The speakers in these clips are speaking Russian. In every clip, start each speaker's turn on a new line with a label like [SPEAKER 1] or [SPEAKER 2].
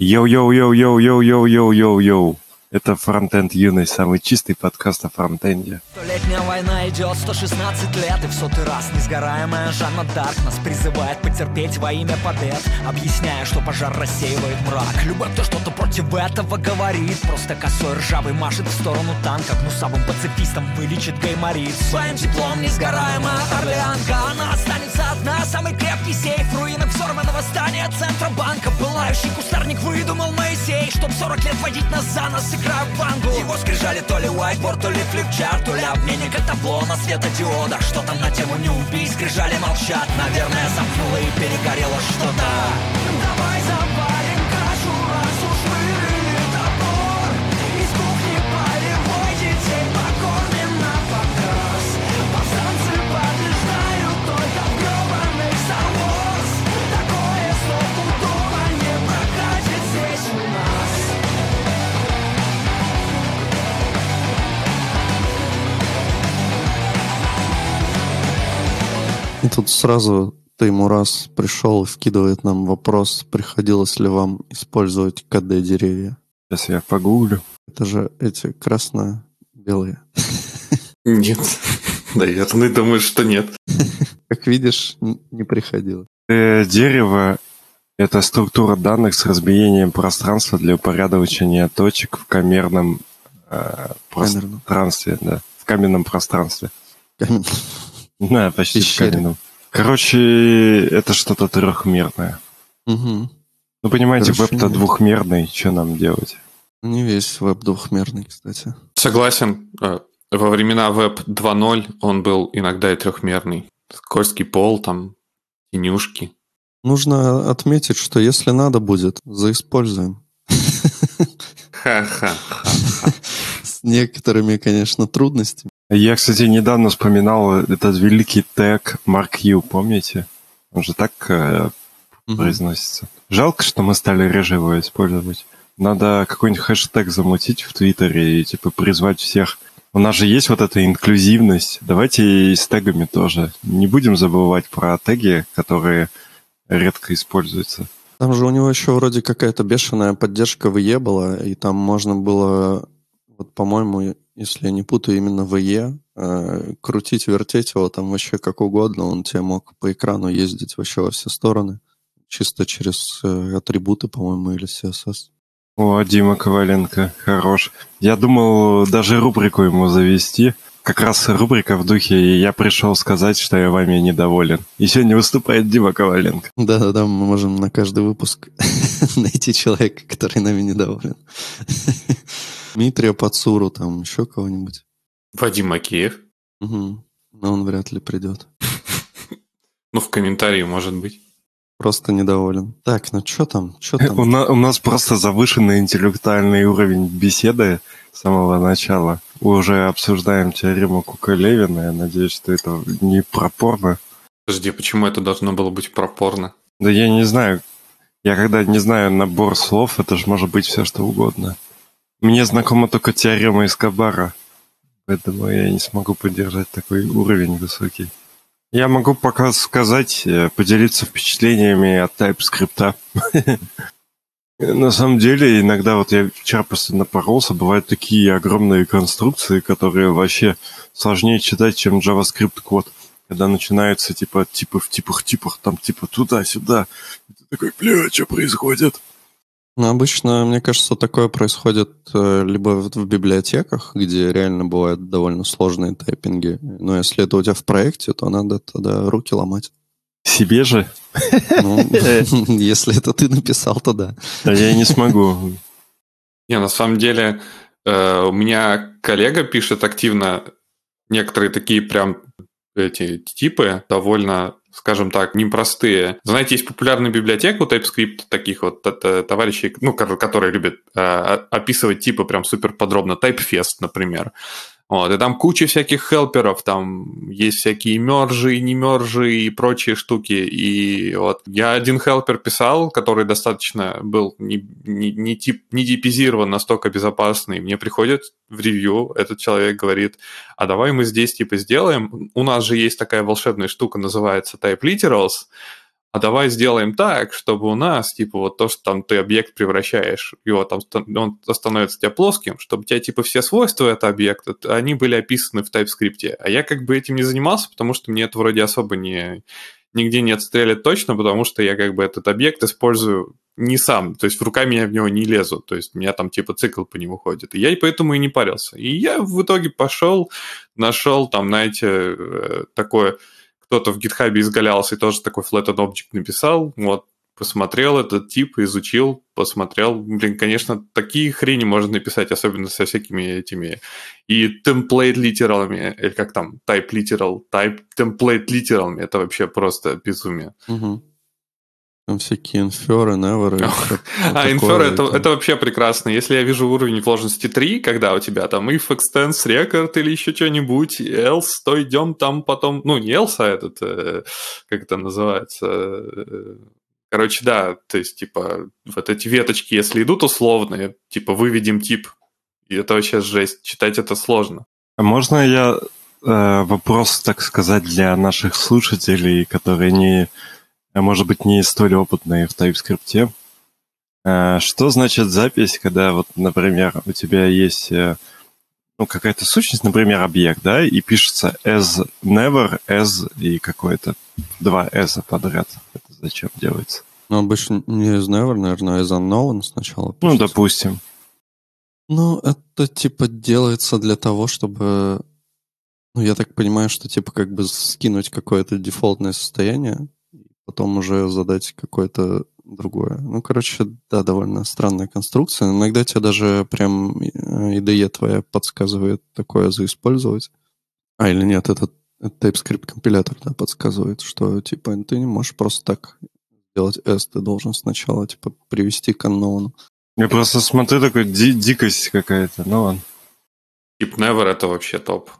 [SPEAKER 1] 呦呦呦呦呦呦呦呦呦 Это Фронтенд Юность, самый чистый подкаст о фронтенде.
[SPEAKER 2] Столетняя война идет 116 лет И в сотый раз несгораемая Жанна Дарк Нас призывает потерпеть во имя побед Объясняя, что пожар рассеивает мрак. Любой, кто что-то против этого говорит. Просто косой ржавый машет в сторону танка Гнусавым пацифистам вылечит гайморит. Своим теплом несгораемая Орлеанка Она останется одна, самый крепкий сейф В руинах взорванного здания Центробанка. Пылающий кустарник выдумал Моисей Чтоб 40 лет водить нас за нас бангу Его скрижали то ли whiteboard, то ли флипчарт То ли обменник. От на светодиодах Что там на тему не убей, скрижали молчат. Наверное, замкнуло и перегорело что-то. Давай запалим
[SPEAKER 3] тут сразу ты ему раз пришел и вкидывает нам вопрос, приходилось ли вам использовать КД-деревья.
[SPEAKER 1] Сейчас я погуглю.
[SPEAKER 3] Это же эти красно-белые.
[SPEAKER 4] Нет. Наверное, думаю, что нет.
[SPEAKER 3] Как видишь, не приходилось.
[SPEAKER 1] Э, Дерево — это структура данных с разбиением пространства для упорядочения точек в камерном э,
[SPEAKER 3] Камерном.
[SPEAKER 1] пространстве. Да, в каменном пространстве. Да, почти
[SPEAKER 3] Пещере.
[SPEAKER 1] Короче, это что-то трехмерное.
[SPEAKER 3] Мгм.
[SPEAKER 1] Ну, понимаете,
[SPEAKER 3] Короче,
[SPEAKER 1] веб-то
[SPEAKER 3] нет.
[SPEAKER 1] двухмерный, что нам делать?
[SPEAKER 3] Не весь веб двухмерный, кстати.
[SPEAKER 4] Согласен. Э, Во времена Web 2.0 он был иногда и трехмерный. Скользкий пол, там, тенюшки.
[SPEAKER 3] Нужно отметить, что если надо будет, заиспользуем.
[SPEAKER 4] Ха-ха.
[SPEAKER 3] С некоторыми, конечно, трудностями.
[SPEAKER 1] Я, кстати, недавно вспоминал этот великий тег Mark U, помните? Он же так э,
[SPEAKER 3] Мгм.
[SPEAKER 1] произносится. Жалко, что мы стали реже его использовать. Надо какой-нибудь хэштег замутить в Твиттере и типа призвать всех. У нас же есть вот эта инклюзивность. Давайте и с тегами тоже. Не будем забывать про теги, которые редко используются.
[SPEAKER 3] Там же у него еще вроде какая-то бешеная поддержка VE была, и там можно было, вот, по-моему, если я не путаю, именно VE, э, крутить, вертеть его там вообще как угодно, он тебе мог по экрану ездить вообще во все стороны, чисто через э, атрибуты, по-моему, или CSS.
[SPEAKER 1] О, Дима Коваленко, хорош. Я думал даже рубрику ему завести. Как раз рубрика в духе «Я пришел сказать, что я вами недоволен». И сегодня выступает Дима Коваленко.
[SPEAKER 3] Да-да-да, мы можем на каждый выпуск найти человека, который нами недоволен. Дмитрия Пацуру, там еще кого-нибудь.
[SPEAKER 4] Вадим Макеев.
[SPEAKER 3] Мгм. Но он вряд ли придет.
[SPEAKER 4] Ну, в комментарии, может быть.
[SPEAKER 3] Просто недоволен. Так, ну что там? Что
[SPEAKER 1] У,
[SPEAKER 3] там?
[SPEAKER 1] на- у нас просто завышенный интеллектуальный уровень беседы с самого начала. Уже обсуждаем теорему Кука-Левина. Я надеюсь, что это не пропорно.
[SPEAKER 4] Подожди, почему это должно было быть пропорно?
[SPEAKER 1] Да я не знаю. Я когда не знаю набор слов, это же может быть все что угодно. Мне знакома только теорема Эскобара. Поэтому я не смогу поддержать такой уровень высокий. Я могу пока сказать, э, поделиться впечатлениями от TypeScript. На самом деле, иногда вот я вчера просто напоролся, бывают такие огромные конструкции, которые вообще сложнее читать, чем JavaScript код. Когда начинаются типа типы в типах типах, там типа туда-сюда. Ты такой, бля, что происходит?
[SPEAKER 3] Ну, обычно, мне кажется, такое происходит э, либо в, библиотеках, где реально бывают довольно сложные тайпинги. Но если это у тебя в проекте, то надо тогда руки ломать.
[SPEAKER 1] Себе же?
[SPEAKER 3] Ну, если это ты написал, то да.
[SPEAKER 1] Да я не смогу.
[SPEAKER 4] Не, на самом деле, э, у меня коллега пишет активно некоторые такие прям эти типы довольно, скажем так, непростые. Знаете, есть популярная библиотека у TypeScript таких вот т- товарищей, ну, ко- которые любят э, описывать типы прям супер подробно. TypeFest, например. Вот, и там куча всяких хелперов, там есть всякие мержи, не мержи и прочие штуки. И вот я один хелпер писал, который достаточно был не, не, не, тип, не типизирован, настолько безопасный. Мне приходит в ревью, этот человек говорит, а давай мы здесь типа сделаем. У нас же есть такая волшебная штука, называется Type Literals. А давай сделаем так, чтобы у нас, типа, вот то, что там ты объект превращаешь, его там, он становится у тебя плоским, чтобы у тебя, типа, все свойства этого объекта, они были описаны в TypeScript. А я как бы этим не занимался, потому что мне это вроде особо не, нигде не отстрелят точно, потому что я как бы этот объект использую не сам, то есть руками я в него не лезу, то есть у меня там типа цикл по нему ходит. И я поэтому и не парился. И я в итоге пошел, нашел там, знаете, э, такое кто-то в гитхабе изгалялся и тоже такой flattened object написал, вот, посмотрел этот тип, изучил, посмотрел. Блин, конечно, такие хрени можно написать, особенно со всякими этими и template литералами, или как там, type literal, type template литералами. Это вообще просто безумие.
[SPEAKER 3] Угу. Там всякие инферы, неверы.
[SPEAKER 4] А, инферы это, это вообще прекрасно. Если я вижу уровень сложности 3, когда у тебя там if extends record или еще что-нибудь, else, то идем там потом, ну не else, а этот, э, как это называется, э, Короче, да, то есть, типа, вот эти веточки, если идут условные, типа, выведем тип, и это вообще жесть. Читать это сложно.
[SPEAKER 1] А можно я э, вопрос, так сказать, для наших слушателей, которые не может быть, не столь опытные в TypeScript. А, что значит запись, когда, вот, например, у тебя есть э, ну, какая-то сущность, например, объект, да, и пишется as never, as и какое-то два as подряд. Это зачем делается?
[SPEAKER 3] Ну, обычно не as never, наверное, as unknown сначала.
[SPEAKER 1] Пишется. Ну, допустим.
[SPEAKER 3] Ну, это, типа, делается для того, чтобы... Ну, я так понимаю, что, типа, как бы скинуть какое-то дефолтное состояние, потом уже задать какое-то другое. Ну, короче, да, довольно странная конструкция. Иногда тебе даже прям IDE твоя подсказывает такое заиспользовать. А, или нет, это, это TypeScript компилятор, да, подсказывает, что, типа, ты не можешь просто так сделать S, ты должен сначала, типа, привести к unknown.
[SPEAKER 1] Я просто смотрю, такой ди- дикость какая-то, ну ладно.
[SPEAKER 4] Tip Never это вообще топ.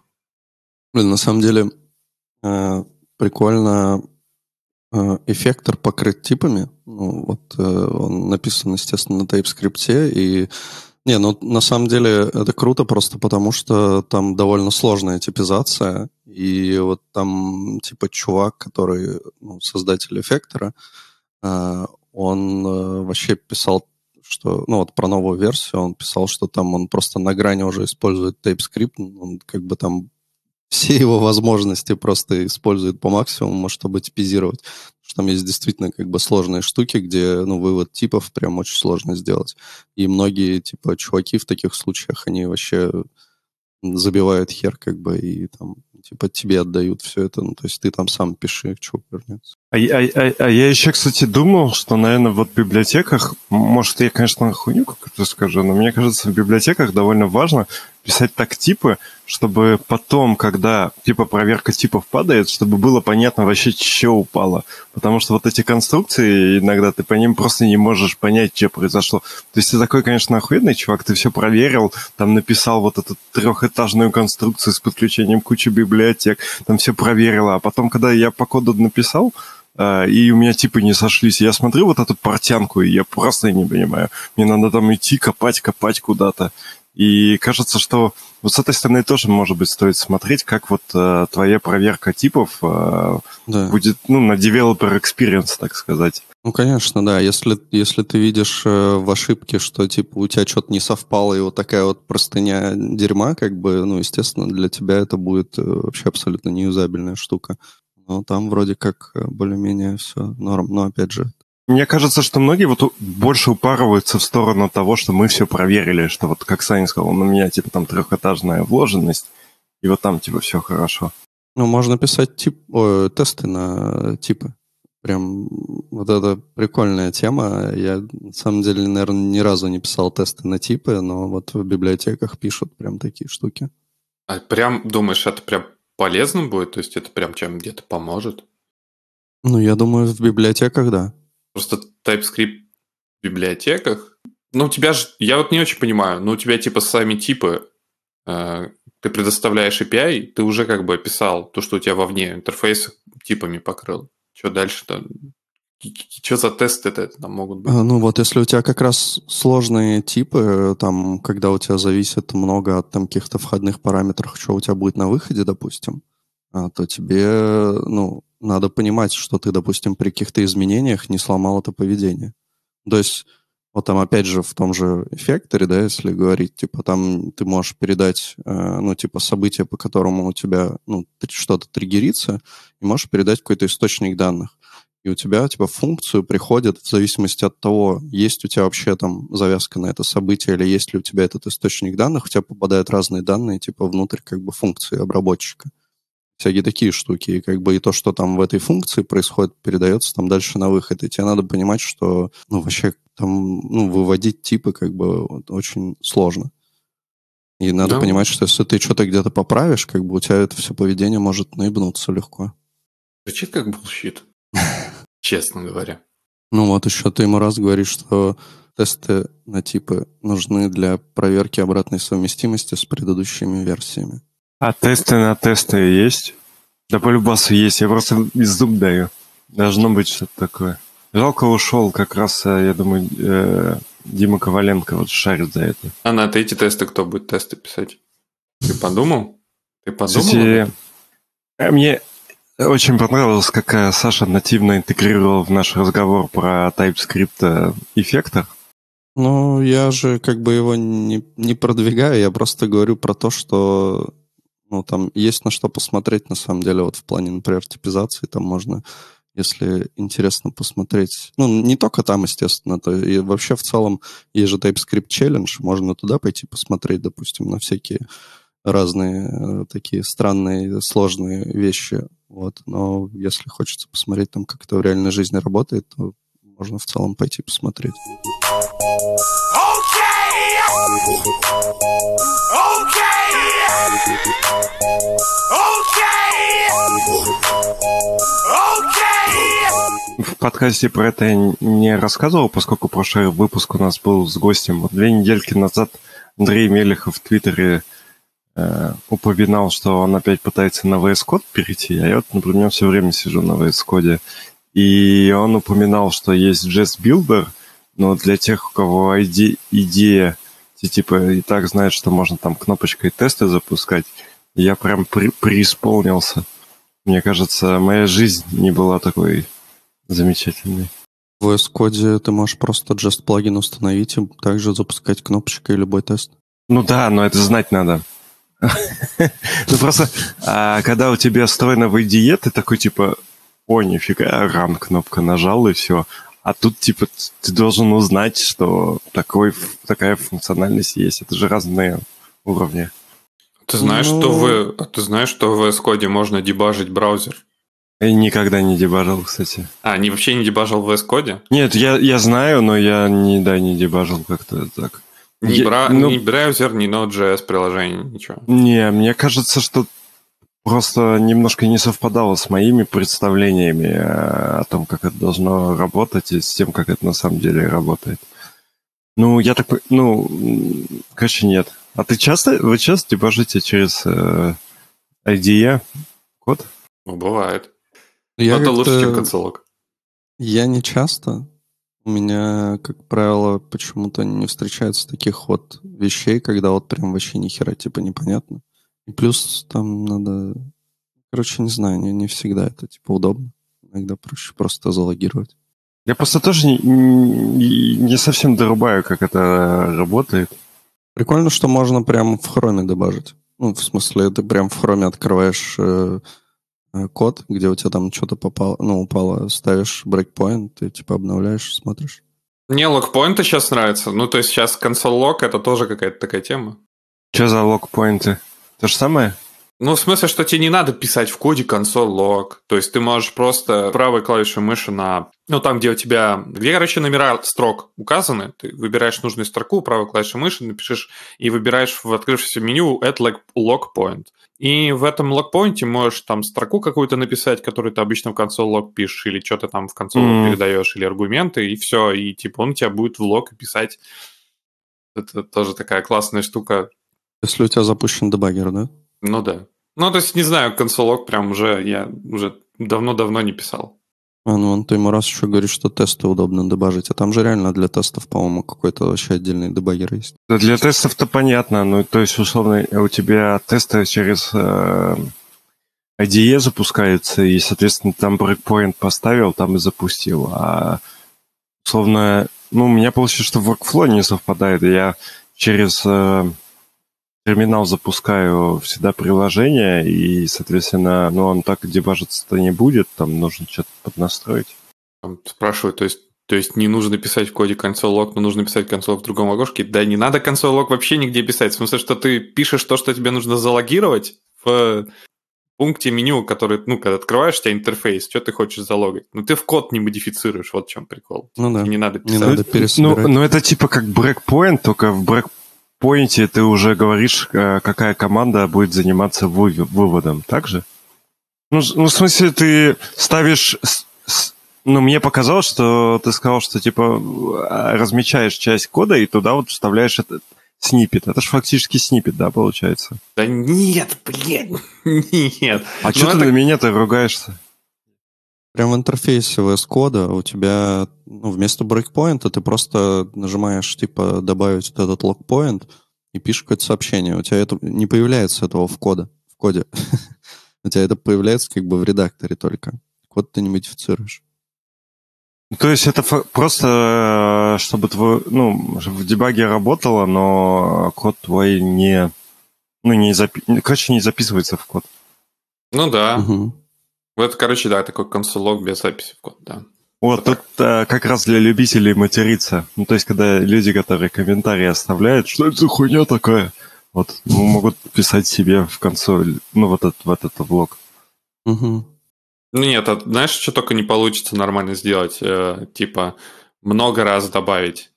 [SPEAKER 3] Блин, на самом деле, э, прикольно Э, эффектор покрыт типами. Ну, вот э, он написан, естественно, на TypeScript. И не, ну на самом деле это круто просто потому, что там довольно сложная типизация. И вот там типа чувак, который ну, создатель эффектора, э, он вообще писал что, ну вот про новую версию, он писал, что там он просто на грани уже использует TypeScript, он как бы там все его возможности просто использует по максимуму, чтобы типизировать. Что там есть действительно как бы сложные штуки, где ну, вывод типов прям очень сложно сделать. И многие типа чуваки в таких случаях, они вообще забивают хер как бы и там типа тебе отдают все это. Ну, то есть ты там сам пиши, что вернется.
[SPEAKER 1] А, а, а, а я еще, кстати, думал, что, наверное, вот в библиотеках, может, я, конечно, хуйню какую-то скажу, но мне кажется, в библиотеках довольно важно писать так типы, чтобы потом, когда типа проверка типов падает, чтобы было понятно вообще, что упало. Потому что вот эти конструкции, иногда ты по ним просто не можешь понять, что произошло. То есть ты такой, конечно, охуенный чувак, ты все проверил, там написал вот эту трехэтажную конструкцию с подключением кучи библиотек, там все проверил, а потом, когда я по коду написал, а, и у меня типы не сошлись. Я смотрю вот эту портянку, и я просто не понимаю. Мне надо там идти, копать, копать куда-то. И кажется, что вот с этой стороны тоже, может быть, стоит смотреть, как вот э, твоя проверка типов э, да. будет, ну, на developer experience, так сказать.
[SPEAKER 3] Ну, конечно, да. Если, если ты видишь э, в ошибке, что, типа, у тебя что-то не совпало, и вот такая вот простыня дерьма, как бы, ну, естественно, для тебя это будет э, вообще абсолютно неюзабельная штука. Но там вроде как э, более-менее все норм. Но, опять же,
[SPEAKER 1] мне кажется, что многие вот больше упарываются в сторону того, что мы все проверили, что вот, как Саня сказал, у меня типа там трехэтажная вложенность, и вот там типа все хорошо.
[SPEAKER 3] Ну, можно писать тип, о, тесты на типы. Прям вот это прикольная тема. Я, на самом деле, наверное, ни разу не писал тесты на типы, но вот в библиотеках пишут прям такие штуки.
[SPEAKER 4] А прям думаешь, это прям полезно будет? То есть это прям чем где-то поможет?
[SPEAKER 3] Ну, я думаю, в библиотеках, да.
[SPEAKER 4] Просто TypeScript в библиотеках. Ну, у тебя же, я вот не очень понимаю, но у тебя типа сами типы, э, ты предоставляешь API, ты уже как бы описал то, что у тебя вовне интерфейс типами покрыл. Что дальше-то? Что за тесты это там могут быть?
[SPEAKER 3] А, ну вот, если у тебя как раз сложные типы, там, когда у тебя зависит много от там каких-то входных параметров, что у тебя будет на выходе, допустим, а, то тебе, ну, надо понимать, что ты, допустим, при каких-то изменениях не сломал это поведение. То есть вот там, опять же, в том же эффекторе, да, если говорить, типа, там ты можешь передать, э, ну, типа, событие, по которому у тебя, ну, что-то триггерится, и можешь передать какой-то источник данных. И у тебя, типа, функцию приходит в зависимости от того, есть у тебя вообще там завязка на это событие, или есть ли у тебя этот источник данных, у тебя попадают разные данные, типа, внутрь, как бы, функции обработчика всякие такие штуки. И как бы и то, что там в этой функции происходит, передается там дальше на выход. И тебе надо понимать, что ну, вообще там ну, выводить типы как бы очень сложно. И надо да. понимать, что если ты что-то где-то поправишь, как бы у тебя это все поведение может наебнуться легко.
[SPEAKER 4] Звучит как bullshit. Честно говоря.
[SPEAKER 3] Ну вот еще ты ему раз говоришь, что тесты на типы нужны для проверки обратной совместимости с предыдущими версиями.
[SPEAKER 1] А тесты на тесты есть? Да по-любасу есть, я просто из зуб даю. Должно быть что-то такое. Жалко ушел как раз, э, я думаю, э, Дима Коваленко вот шарит за это.
[SPEAKER 4] А на эти тесты кто будет тесты писать? Ты подумал? Ты подумал?
[SPEAKER 1] Кстати, э, мне очень понравилось, как Саша нативно интегрировал в наш разговор про TypeScript эффектор.
[SPEAKER 3] Ну, я же как бы его не, не продвигаю, я просто говорю про то, что ну, там есть на что посмотреть, на самом деле, вот в плане, например, типизации, там можно, если интересно посмотреть, ну, не только там, естественно, то и вообще в целом есть же TypeScript Challenge, можно туда пойти посмотреть, допустим, на всякие разные э, такие странные, сложные вещи, вот, но если хочется посмотреть там, как это в реальной жизни работает, то можно в целом пойти посмотреть.
[SPEAKER 1] В подкасте про это я не рассказывал, поскольку прошлый выпуск у нас был с гостем. Вот две недельки назад Андрей Мелехов в Твиттере э, упоминал, что он опять пытается на VS Code перейти. А я вот, например, все время сижу на VS Code. И он упоминал, что есть Jest Builder, но для тех, у кого иде- идея те типа и так знают, что можно там кнопочкой тесты запускать. я прям при преисполнился. Мне кажется, моя жизнь не была такой замечательной.
[SPEAKER 3] В VS Code ты можешь просто Just плагин установить и также запускать кнопочкой любой тест.
[SPEAKER 1] Ну да, но это знать надо. Ну просто, а, когда у тебя встроено в IDE, ты такой типа, о, нифига, ран кнопка нажал и все. А тут, типа, ты должен узнать, что такой, такая функциональность есть. Это же разные уровни.
[SPEAKER 4] Ты знаешь, ну... что в, ты знаешь, что в VS Code можно дебажить браузер?
[SPEAKER 1] Я никогда не дебажил, кстати.
[SPEAKER 4] А, не вообще не дебажил в VS Code?
[SPEAKER 1] Нет, я, я знаю, но я не, да, не дебажил как-то так.
[SPEAKER 4] Ни, я, бра... ну... ни браузер, ни Node.js приложение, ничего.
[SPEAKER 1] Не, мне кажется, что просто немножко не совпадало с моими представлениями э, о том, как это должно работать, и с тем, как это на самом деле работает. Ну, я так... Ну, короче, нет. А ты часто... Вы часто дебажите через э, IDE код?
[SPEAKER 4] Ну, бывает. Я Но это лучше, чем консолог.
[SPEAKER 3] Я не часто. У меня, как правило, почему-то не встречается таких вот вещей, когда вот прям вообще ни хера типа непонятно. И плюс там надо... Короче, не знаю, не, не всегда это типа удобно. Иногда проще просто залогировать.
[SPEAKER 1] Я просто тоже не, не, совсем дорубаю, как это работает.
[SPEAKER 3] Прикольно, что можно прям в хроме добавить. Ну, в смысле, ты прям в хроме открываешь э, э, код, где у тебя там что-то попало, ну, упало, ставишь брейкпоинт, ты типа обновляешь, смотришь.
[SPEAKER 4] Мне локпоинты сейчас нравятся. Ну, то есть сейчас консоль лог это тоже какая-то такая тема.
[SPEAKER 1] Что за локпоинты? То же самое?
[SPEAKER 4] Ну, в смысле, что тебе не надо писать в коде console log. То есть ты можешь просто правой клавишей мыши на... Ну, там, где у тебя... Где, короче, номера строк указаны. Ты выбираешь нужную строку, правой клавишей мыши напишешь и выбираешь в открывшемся меню add log point. И в этом логпоинте можешь там строку какую-то написать, которую ты обычно в console log пишешь, или что-то там в console mm. передаешь, или аргументы, и все. И типа он тебя будет в лог писать. Это тоже такая классная штука.
[SPEAKER 3] Если у тебя запущен дебаггер, да?
[SPEAKER 4] Ну да. Ну, то есть, не знаю, консолог прям уже я уже давно-давно не писал.
[SPEAKER 3] А, ну, он ты ему раз еще говорит, что тесты удобно дебажить. А там же реально для тестов, по-моему, какой-то вообще отдельный дебаггер есть.
[SPEAKER 1] Да для тестов-то понятно. Ну, то есть, условно, у тебя тесты через э, IDE запускается, и, соответственно, там breakpoint поставил, там и запустил. А, условно, ну, у меня получилось, что workflow не совпадает. Я через э, терминал запускаю всегда приложение, и, соответственно, ну, он так дебажиться-то не будет, там нужно что-то поднастроить.
[SPEAKER 4] Спрашиваю, то есть то есть не нужно писать в коде console log, но нужно писать console в другом окошке. Да не надо console log вообще нигде писать. В смысле, что ты пишешь то, что тебе нужно залогировать в пункте меню, который, ну, когда открываешь у тебя интерфейс, что ты хочешь залогать. Ну, ты в код не модифицируешь, вот в чем прикол.
[SPEAKER 3] Ну да.
[SPEAKER 4] Не надо писать.
[SPEAKER 3] Не надо
[SPEAKER 1] Ну, ну, это типа как breakpoint, только в breakpoint ты уже говоришь, э, какая команда будет заниматься выводом, так же? Ну, ну в смысле, ты ставишь ну, мне показалось, что ты сказал, что, типа, размечаешь часть кода и туда вот вставляешь этот снипет. Это же фактически снипет, да, получается?
[SPEAKER 4] Да нет, блин, нет.
[SPEAKER 1] А ну, что ты это... на меня-то ругаешься?
[SPEAKER 3] Прям в интерфейсе VS кода у тебя ну, вместо брейкпоинта ты просто нажимаешь, типа, добавить вот этот логпоинт и пишешь какое-то сообщение. У тебя это не появляется этого в коде. В коде. у тебя это появляется как бы в редакторе только. Код ты не модифицируешь.
[SPEAKER 1] То есть это просто, э, чтобы твой, ну, в дебаге работало, но код твой не, ну, не запи... короче, не записывается в код.
[SPEAKER 4] Ну да. Угу. Вот, короче, да, такой консолог без записи в код, да.
[SPEAKER 1] Вот, вот тут а, как раз для любителей материться. Ну, то есть, когда люди, которые комментарии оставляют, что это за хуйня такая, вот, ну, могут писать себе в консоль, ну, вот этот, в этот блок.
[SPEAKER 3] Угу.
[SPEAKER 4] Ну нет, а знаешь, что только не получится нормально сделать? Э, типа, много раз добавить.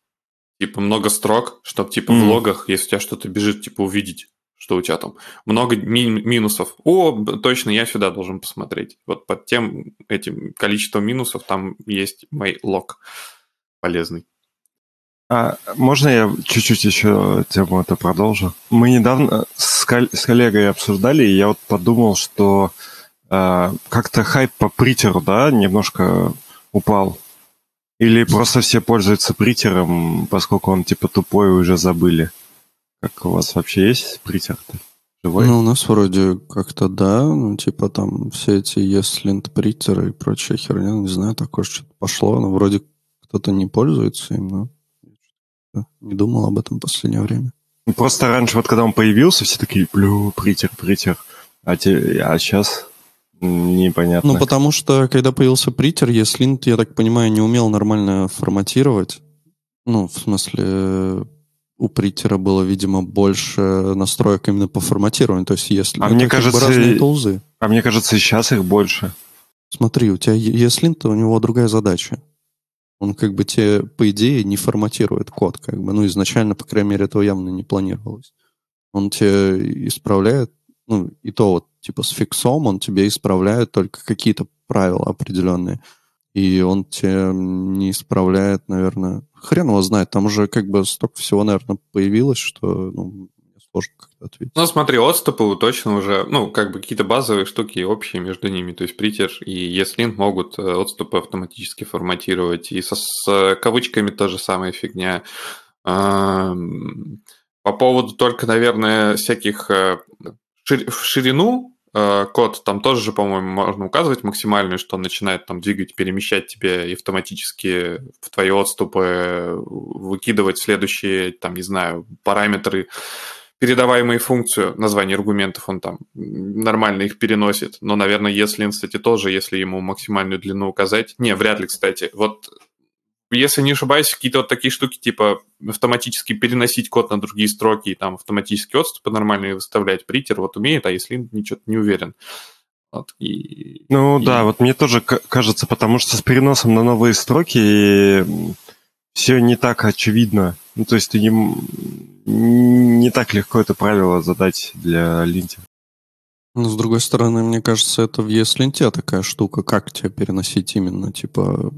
[SPEAKER 4] Типа, много строк, чтобы, типа, mm. в логах, если у тебя что-то бежит, типа, увидеть, что у тебя там. Много ми- минусов. О, точно, я сюда должен посмотреть. Вот под тем этим количеством минусов там есть мой лог полезный.
[SPEAKER 1] А можно я чуть-чуть еще тему это продолжу? Мы недавно с, кол- с коллегой обсуждали, и я вот подумал, что а, как-то хайп по притеру, да, немножко упал? Или просто все пользуются притером, поскольку он типа тупой уже забыли? Как у вас вообще есть притер-то?
[SPEAKER 3] Живой? Ну, у нас вроде как-то да, ну, типа там все эти ESLint притеры и прочая херня, не знаю, такое что-то пошло, но вроде кто-то не пользуется им, но не думал об этом в последнее время.
[SPEAKER 1] Ну, просто раньше, вот когда он появился, все такие, блю, притер, притер. А, те, а сейчас Непонятно.
[SPEAKER 3] Ну, потому что, когда появился притер, ESLint, я так понимаю, не умел нормально форматировать. Ну, в смысле, у притера было, видимо, больше настроек именно по форматированию. То есть, если
[SPEAKER 1] а мне кажется, как бы разные тулзы. А мне кажется, сейчас их больше.
[SPEAKER 3] Смотри, у тебя ESLint, у него другая задача. Он как бы тебе, по идее, не форматирует код. Как бы. Ну, изначально, по крайней мере, этого явно не планировалось. Он тебе исправляет, ну, и то вот типа с фиксом, он тебе исправляет только какие-то правила определенные. И он тебе не исправляет, наверное, хрен его знает. Там уже как бы столько всего, наверное, появилось, что ну, сложно как-то ответить.
[SPEAKER 4] Ну, смотри, отступы точно уже, ну, как бы какие-то базовые штуки общие между ними. То есть Притер и ESLint могут э, отступы автоматически форматировать. И со, с кавычками та же самая фигня. По поводу только, наверное, всяких э, ширину Э, код там тоже же, по-моему, можно указывать максимальную, что он начинает там двигать, перемещать тебе и автоматически в твои отступы выкидывать следующие, там, не знаю, параметры, передаваемые функцию, название аргументов он там нормально их переносит. Но, наверное, если, кстати, тоже, если ему максимальную длину указать... Не, вряд ли, кстати. Вот если не ошибаюсь, какие-то вот такие штуки, типа автоматически переносить код на другие строки и там автоматически отступы нормальные выставлять, притер вот умеет, а если ничего не уверен. Вот, и,
[SPEAKER 1] ну и... да, вот мне тоже кажется, потому что с переносом на новые строки все не так очевидно. Ну, то есть ты не, не так легко это правило задать для линтера.
[SPEAKER 3] Но, с другой стороны, мне кажется, это в ESLint такая штука, как тебя переносить именно, типа,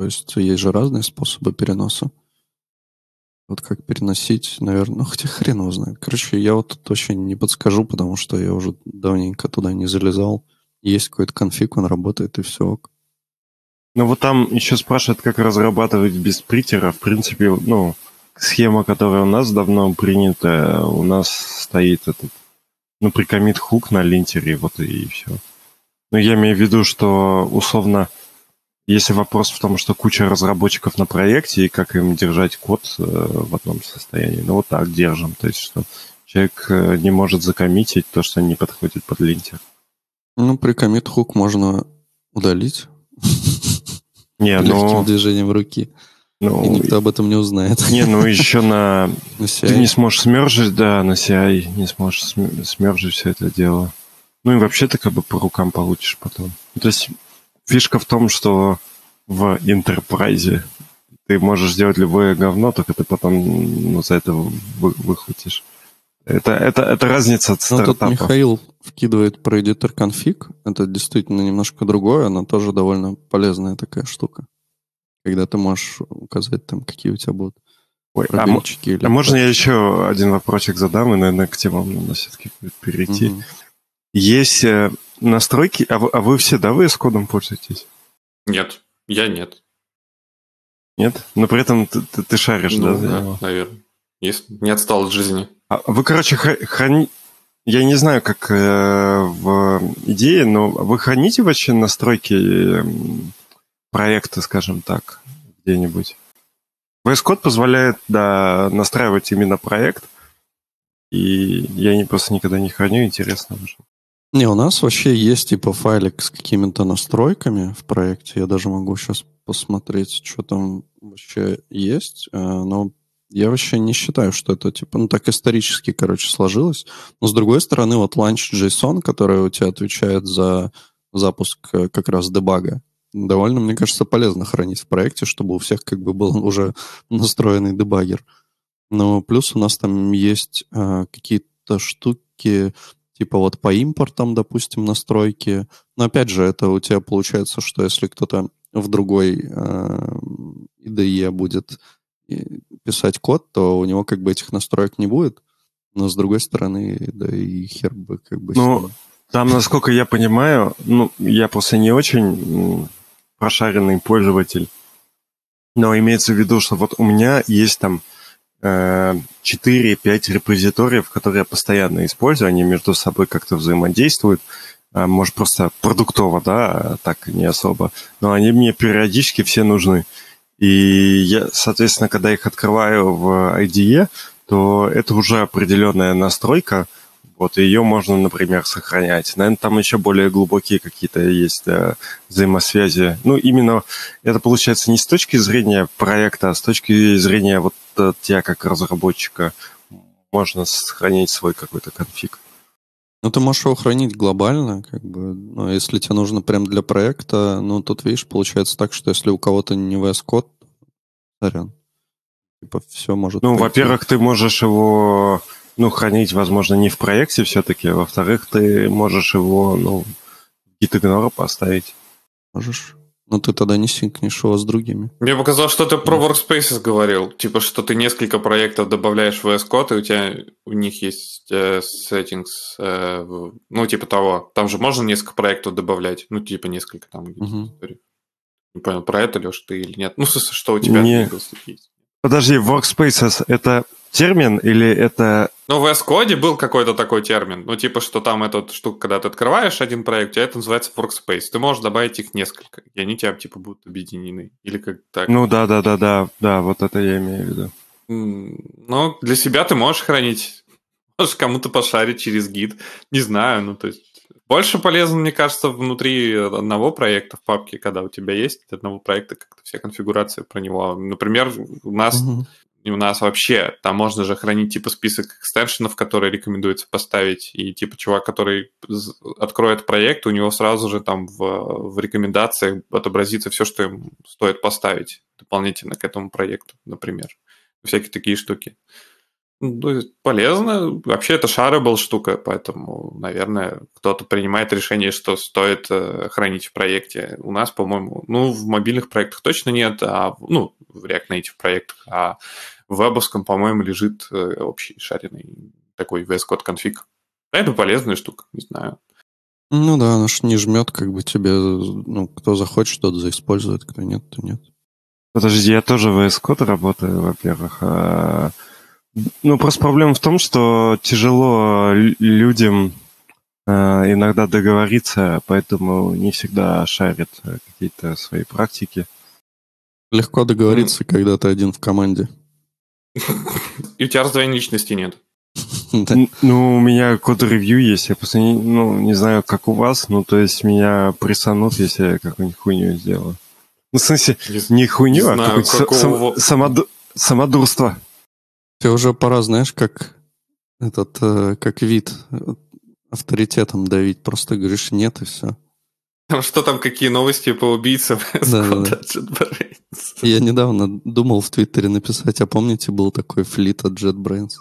[SPEAKER 3] то есть есть же разные способы переноса. Вот как переносить, наверное, ну хотя хрен его знает. Короче, я вот тут вообще не подскажу, потому что я уже давненько туда не залезал. Есть какой-то конфиг, он работает, и все ок.
[SPEAKER 1] Ну вот там еще спрашивают, как разрабатывать без притера. В принципе, ну, схема, которая у нас давно принята, у нас стоит этот ну, прикомит хук на линтере, вот и все. Ну, я имею в виду, что условно, если вопрос в том, что куча разработчиков на проекте, и как им держать код э, в одном состоянии, ну вот так держим. То есть, что человек э, не может закоммитить то, что не подходит под линтер.
[SPEAKER 3] Ну, при commit хук можно удалить.
[SPEAKER 1] Не,
[SPEAKER 3] Легким
[SPEAKER 1] ну...
[SPEAKER 3] движением руки.
[SPEAKER 1] ну
[SPEAKER 3] И никто об этом не узнает.
[SPEAKER 1] Не, ну еще на...
[SPEAKER 3] На
[SPEAKER 1] Ты
[SPEAKER 3] CI.
[SPEAKER 1] не сможешь смержить, да, на CI не сможешь см- смержить все это дело. Ну и вообще ты как бы по рукам получишь потом. То есть фишка в том, что в Enterprise ты можешь сделать любое говно, только ты потом ну, за это вы- выхватишь. Это, это, это разница от
[SPEAKER 3] Ну, тут
[SPEAKER 1] стартапа.
[SPEAKER 3] Михаил вкидывает про editor конфиг. Это действительно немножко другое, но тоже довольно полезная такая штука. Когда ты можешь указать там, какие у тебя будут
[SPEAKER 1] Ой, а,
[SPEAKER 3] или
[SPEAKER 1] а можно я еще один вопросик задам, и, наверное, к темам надо все-таки перейти.
[SPEAKER 3] Мгм.
[SPEAKER 1] Есть э, настройки, а вы, а вы все, да, вы с кодом пользуетесь?
[SPEAKER 4] Нет, я нет.
[SPEAKER 1] Нет? Но при этом ты, ты- ты шаришь, да,
[SPEAKER 4] Ну, да,
[SPEAKER 1] него?
[SPEAKER 4] наверное. Если не отстал от жизни.
[SPEAKER 1] А вы, короче, хра- храни... Я не знаю, как э, в идее, но вы храните вообще настройки м, проекта, скажем так, где-нибудь? VS Code позволяет, да, настраивать именно проект, и я не, просто никогда не храню, интересно уже.
[SPEAKER 3] Не, у нас вообще есть типа файлик с какими-то настройками в проекте. Я даже могу сейчас посмотреть, что там вообще есть. Э, Но я вообще не считаю, что это типа, ну так исторически, короче, сложилось. Но с другой стороны, вот Launch.json, который у тебя отвечает за запуск э, как раз дебага, довольно, мне кажется, полезно хранить в проекте, чтобы у всех как бы был уже настроенный дебагер. Но плюс у нас там есть э, какие-то штуки, типа вот по импортам, допустим, настройки. Но опять же, это у тебя получается, что если кто-то в другой э, IDE будет э, писать код, то у него как бы этих настроек не будет. Но с другой стороны, да и хер бы как бы...
[SPEAKER 1] Ну. Там, насколько я понимаю, ну, я просто не очень прошаренный пользователь, но имеется в виду, что вот у меня есть там 4-5 репозиториев, которые я постоянно использую, они между собой как-то взаимодействуют, а, может, просто продуктово, да, так не особо, но они мне периодически все нужны. И я, соответственно, когда их открываю в IDE, то это уже определенная настройка, вот, и ее можно, например, сохранять. Наверное, там еще более глубокие какие-то есть э, взаимосвязи. Ну, именно это получается не с точки зрения проекта, а с точки зрения вот э, тебя как разработчика. Можно сохранить свой какой-то конфиг.
[SPEAKER 3] Ну, ты можешь его хранить глобально, как бы, но если тебе нужно прям для проекта, ну, тут, видишь, получается так, что если у кого-то не VS Code, сорян, типа, все может
[SPEAKER 1] Ну,
[SPEAKER 3] пойти.
[SPEAKER 1] во-первых, ты можешь его, ну, хранить, возможно, не в проекте все-таки, а во-вторых, ты можешь его, ну, gitignore поставить.
[SPEAKER 3] Можешь. Но ты тогда не синкнешь его с другими.
[SPEAKER 4] Мне показалось, что ты про Workspaces говорил. Типа, что ты несколько проектов добавляешь в VS Code, и у тебя у них есть э, settings, э, в- ну, типа того. Там же можно несколько проектов добавлять. Ну, типа несколько там. историй. Не понял, про это, Леш, ты или нет? Ну, в смысле, что у тебя
[SPEAKER 1] Не.
[SPEAKER 4] есть.
[SPEAKER 1] Подожди, workspaces — это термин или это...
[SPEAKER 4] Ну, в Code был какой-то такой термин. Ну, типа, что там эта штука, когда ты открываешь один проект, у тебя это называется Workspace. Ты можешь добавить их несколько, и они тебя, типа, будут объединены. Или как так.
[SPEAKER 1] Ну, да-да-да-да, да, вот это я имею в виду.
[SPEAKER 4] Ну, для себя ты можешь хранить. Можешь кому-то пошарить через гид. Не знаю, ну, то есть... Больше полезно, мне кажется, внутри одного проекта в папке, когда у тебя есть одного проекта как-то все конфигурации про него. Например, у нас
[SPEAKER 3] Мгм.
[SPEAKER 4] и у нас вообще, там можно же хранить типа список экстеншенов, которые рекомендуется поставить, и типа чувак, который откроет проект, у него сразу же там в, в рекомендациях отобразится все, что им стоит поставить дополнительно к этому проекту, например. Всякие такие штуки. Есть полезно. Вообще это shareable штука, поэтому, наверное, кто-то принимает решение, что стоит э, хранить в проекте. У нас, по-моему, ну, в мобильных проектах точно нет, а ну, в React Native проектах, а в вебовском, по-моему, лежит э, общий шаренный такой VS Code конфиг. Это полезная штука, не знаю.
[SPEAKER 3] Ну да, она ж не жмет, как бы тебе, ну, кто захочет, тот заиспользует, кто нет, то нет.
[SPEAKER 1] Подожди, я тоже в VS Code работаю, во-первых. а, Ну, просто проблема в том, что тяжело лю- людям иногда договориться, поэтому не всегда шарит какие-то свои практики.
[SPEAKER 3] Легко договориться, mm. когда ты один в команде.
[SPEAKER 4] И у тебя раздвоения личности нет.
[SPEAKER 1] Ну, у меня код-ревью есть. Я просто не, ну, не знаю, как у вас. Ну, то есть меня прессанут, если я какую-нибудь хуйню сделаю. Ну, в смысле, не хуйню, а какое-нибудь самодурство.
[SPEAKER 3] Тебе уже пора, знаешь, как этот, э, как вид авторитетом давить. Просто говоришь нет и все.
[SPEAKER 4] Там что там, какие новости по убийцам? Да, да,
[SPEAKER 3] да. Я недавно думал в Твиттере написать, а помните, был такой флит от JetBrains?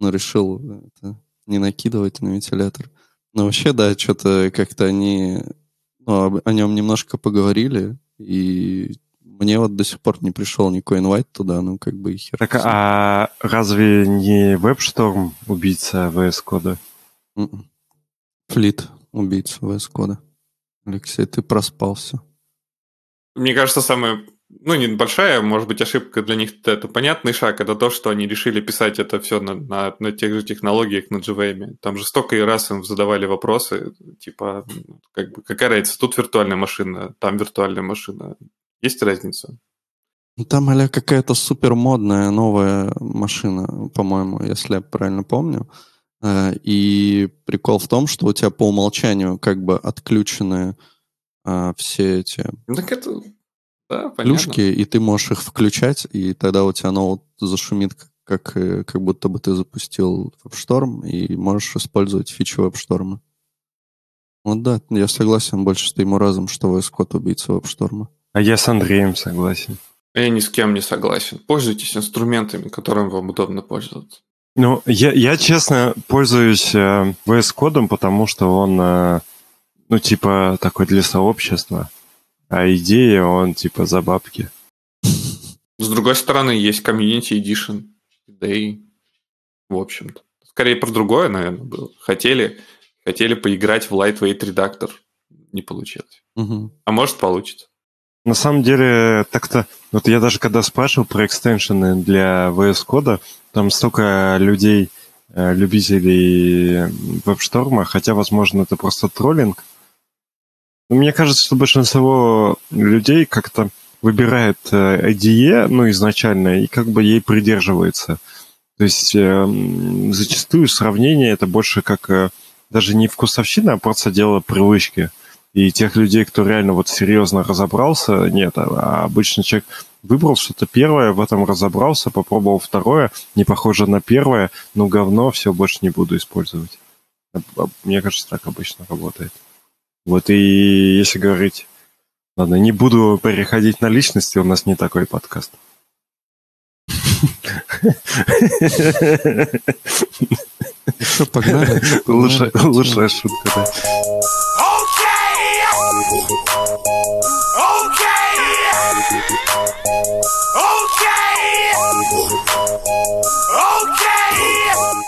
[SPEAKER 3] Но решил это не накидывать на вентилятор. Но вообще, да, что-то как-то они ну, о нем немножко поговорили, и мне вот до сих пор не пришел никакой инвайт туда, ну как бы и хер.
[SPEAKER 1] Так, а разве не WebStorm убийца VS Кода?
[SPEAKER 3] М-м. Флит убийца VS Кода. Алексей, ты проспался.
[SPEAKER 4] Мне кажется, самая, ну, небольшая, может быть, ошибка для них это понятный шаг, это то, что они решили писать это все на, на, на тех же технологиях, на JVM. Там же столько и раз им задавали вопросы, типа, как бы, какая разница, тут виртуальная машина, там виртуальная машина. Есть разница?
[SPEAKER 3] Там аля какая-то супер модная новая машина, по-моему, если я правильно помню. Э, и прикол в том, что у тебя по умолчанию как бы отключены а, все эти
[SPEAKER 4] ну, так это... да,
[SPEAKER 3] плюшки, и ты можешь их включать, и тогда у тебя ноут зашумит, как, э, как будто бы ты запустил WebStorm, и можешь использовать фичу WebStorm. Вот да, я согласен больше с твоим разом, что VS Code убийца WebStorm.
[SPEAKER 1] А я с Андреем согласен.
[SPEAKER 4] Я ни с кем не согласен. Пользуйтесь инструментами, которым вам удобно пользоваться.
[SPEAKER 1] Ну, я, я честно пользуюсь э, VS кодом, потому что он, э, ну, типа, такой для сообщества. А идея, он, типа, за бабки.
[SPEAKER 4] С другой стороны, есть Community Edition. Да и, в общем-то. Скорее про другое, наверное, было. Хотели, хотели поиграть в Lightweight редактор. Не получилось. Угу. А может, получится.
[SPEAKER 1] На самом деле, так-то, вот я даже когда спрашивал про экстеншены для VS Code, там столько людей, э, любителей веб-шторма, хотя, возможно, это просто троллинг. Но мне кажется, что большинство людей как-то выбирает э, IDE, ну, изначально, и как бы ей придерживается. То есть э, зачастую сравнение это больше как даже не вкусовщина, а просто дело привычки. И тех людей, кто реально вот серьезно разобрался, нет. А, обычно человек выбрал что-то первое, в этом разобрался, попробовал второе, не похоже на первое, ну говно, все, больше не буду использовать. Мне кажется, так обычно работает. Вот и если говорить... Ладно, не буду переходить на личности, у нас не такой подкаст.
[SPEAKER 3] Что, погнали?
[SPEAKER 1] Лучшая шутка, да.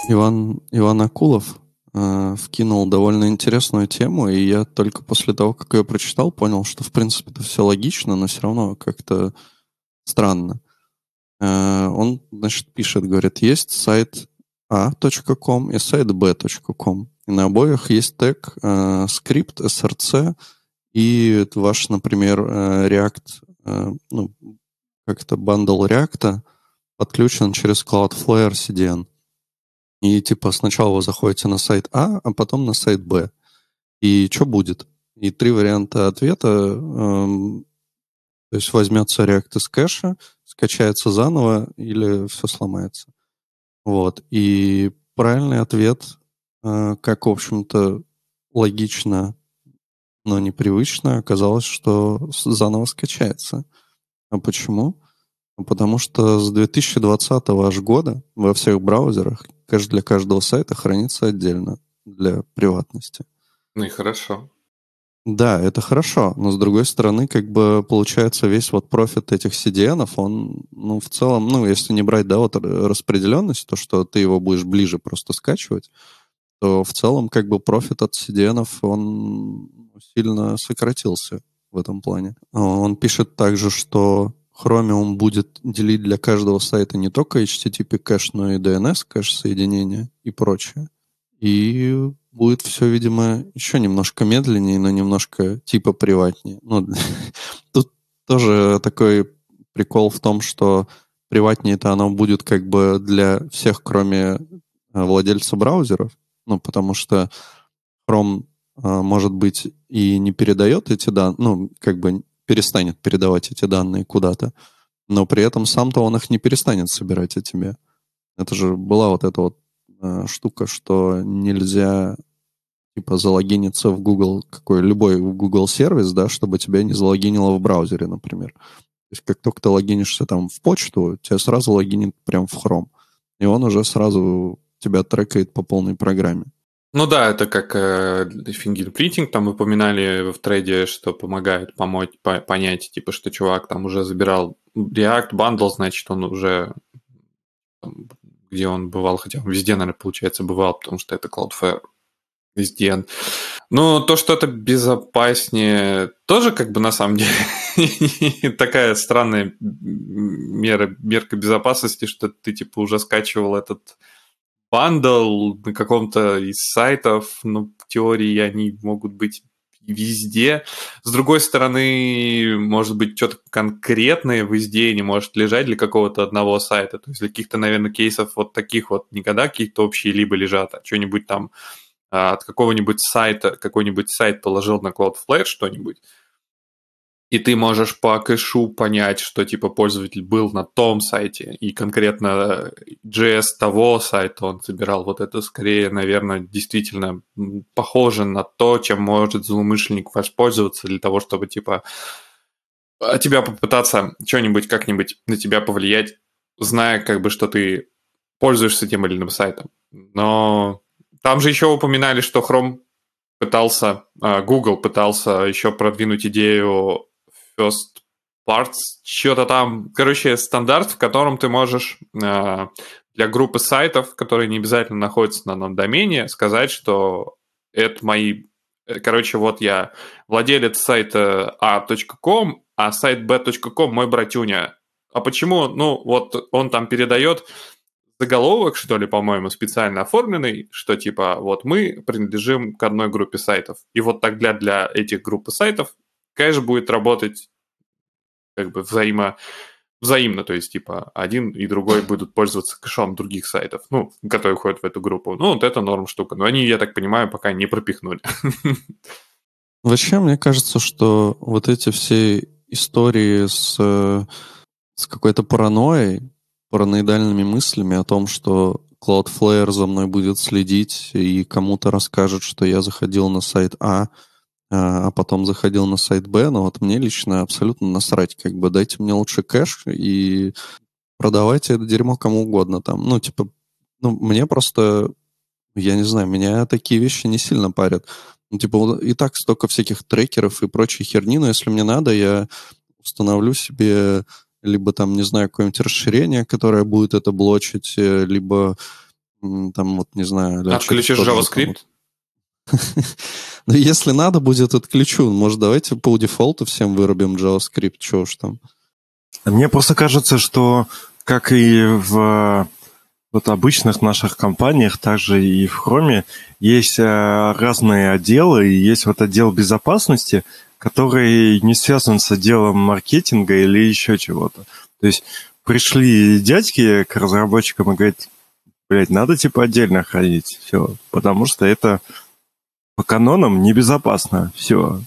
[SPEAKER 3] Иван, Иван Акулов э, вкинул довольно интересную тему, и я только после того, как ее прочитал, понял, что в принципе это все логично, но все равно как-то странно. Э, он, значит, пишет, говорит, есть сайт a.com и сайт b.com. И на обоих есть тег э, script src и ваш, например, э, React, э, ну, как это, bundle React подключен через Cloudflare CDN. И типа сначала вы заходите на сайт А, а потом на сайт Б. И что будет? И три варианта ответа. Эм, то есть возьмется React из кэша, скачается заново или все сломается. Вот. И правильный ответ, э, как, в общем-то, логично, но непривычно, оказалось, что заново скачается. А почему? Потому что с 2020 аж года во всех браузерах для каждого сайта хранится отдельно для приватности.
[SPEAKER 4] Ну и хорошо.
[SPEAKER 3] Да, это хорошо, но с другой стороны, как бы получается весь вот профит этих CDN, он, ну, в целом, ну, если не брать, да, вот распределенность, то, что ты его будешь ближе просто скачивать, то в целом, как бы, профит от CDN, он сильно сократился в этом плане. Он пишет также, что Chromium будет делить для каждого сайта не только HTTP кэш, но и DNS кэш соединения и прочее. И будет все, видимо, еще немножко медленнее, но немножко типа приватнее. Ну, тут тоже такой прикол в том, что приватнее-то оно будет как бы для всех, кроме э, владельца браузеров. Ну, потому что Chrome, э, может быть, и не передает эти данные, ну, как бы перестанет передавать эти данные куда-то, но при этом сам-то он их не перестанет собирать о тебе. Это же была вот эта вот э, штука, что нельзя типа залогиниться в Google, какой любой Google сервис, да, чтобы тебя не залогинило в браузере, например. То есть как только ты логинишься там в почту, тебя сразу логинит прям в Chrome. И он уже сразу тебя трекает по полной программе.
[SPEAKER 4] Ну да, это как э, фингерпринтинг, там упоминали в трейде, что помогает помочь, по, понять, типа, что чувак там уже забирал React Bundle, значит, он уже где он бывал, хотя он везде, наверное, получается, бывал, потому что это Cloudflare везде. Но то, что это безопаснее, тоже как бы на самом деле такая странная мера, мерка безопасности, что ты типа уже скачивал этот bundle на каком-то из сайтов, но в теории они могут быть везде. С другой стороны, может быть, что-то конкретное везде не может лежать для какого-то одного сайта. То есть для каких-то, наверное, кейсов вот таких вот никогда какие-то общие либо лежат, а что-нибудь там а, от какого-нибудь сайта, какой-нибудь сайт положил на Cloudflare что-нибудь, и ты можешь по кэшу понять, что типа пользователь был на том сайте, и конкретно JS того сайта он собирал. Вот это скорее, наверное, действительно похоже на то, чем может злоумышленник воспользоваться для того, чтобы типа от тебя попытаться что-нибудь как-нибудь на тебя повлиять, зная как бы, что ты пользуешься тем или иным сайтом. Но там же еще упоминали, что Chrome пытался, а, Google пытался еще продвинуть идею First Parts, что-то там, короче, стандарт, в котором ты можешь э, для группы сайтов, которые не обязательно находятся на, на домене, сказать, что это мои... Э, короче, вот я владелец сайта a.com, а сайт b.com мой братюня. А почему? Ну, вот он там передает заголовок, что ли, по-моему, специально оформленный, что типа вот мы принадлежим к одной группе сайтов. И вот тогда для этих групп сайтов кэш будет работать как бы взаимо, взаимно, то есть, типа, один и другой будут пользоваться кэшом других сайтов, ну, которые входят в эту группу. Ну, вот это норм штука. Но они, я так понимаю, пока не пропихнули.
[SPEAKER 3] Вообще, мне кажется, что вот эти все истории с, с какой-то паранойей, параноидальными мыслями о том, что Cloudflare за мной будет следить и кому-то расскажет, что я заходил на сайт А, а, а потом заходил на сайт Б, но вот мне лично абсолютно насрать, как бы дайте мне лучше кэш и продавайте это дерьмо кому угодно там. Ну, типа, ну, мне просто, я не знаю, меня такие вещи не сильно парят. Ну, типа, и так столько всяких трекеров и прочей херни, но если мне надо, я установлю себе либо там, не знаю, какое-нибудь расширение, которое будет это блочить, э, либо там, вот, не знаю...
[SPEAKER 4] Отключишь JavaScript?
[SPEAKER 3] Ну, если надо будет, отключу. Может, давайте по дефолту всем вырубим JavaScript, что уж там.
[SPEAKER 1] Мне просто кажется, что как и в вот обычных наших компаниях, также и в Chrome, есть э, разные отделы, и есть вот отдел безопасности, который не связан с отделом маркетинга или еще чего-то. То есть пришли дядьки к разработчикам и говорят, блядь, надо типа отдельно ходить, все, потому что это по канонам небезопасно. Все.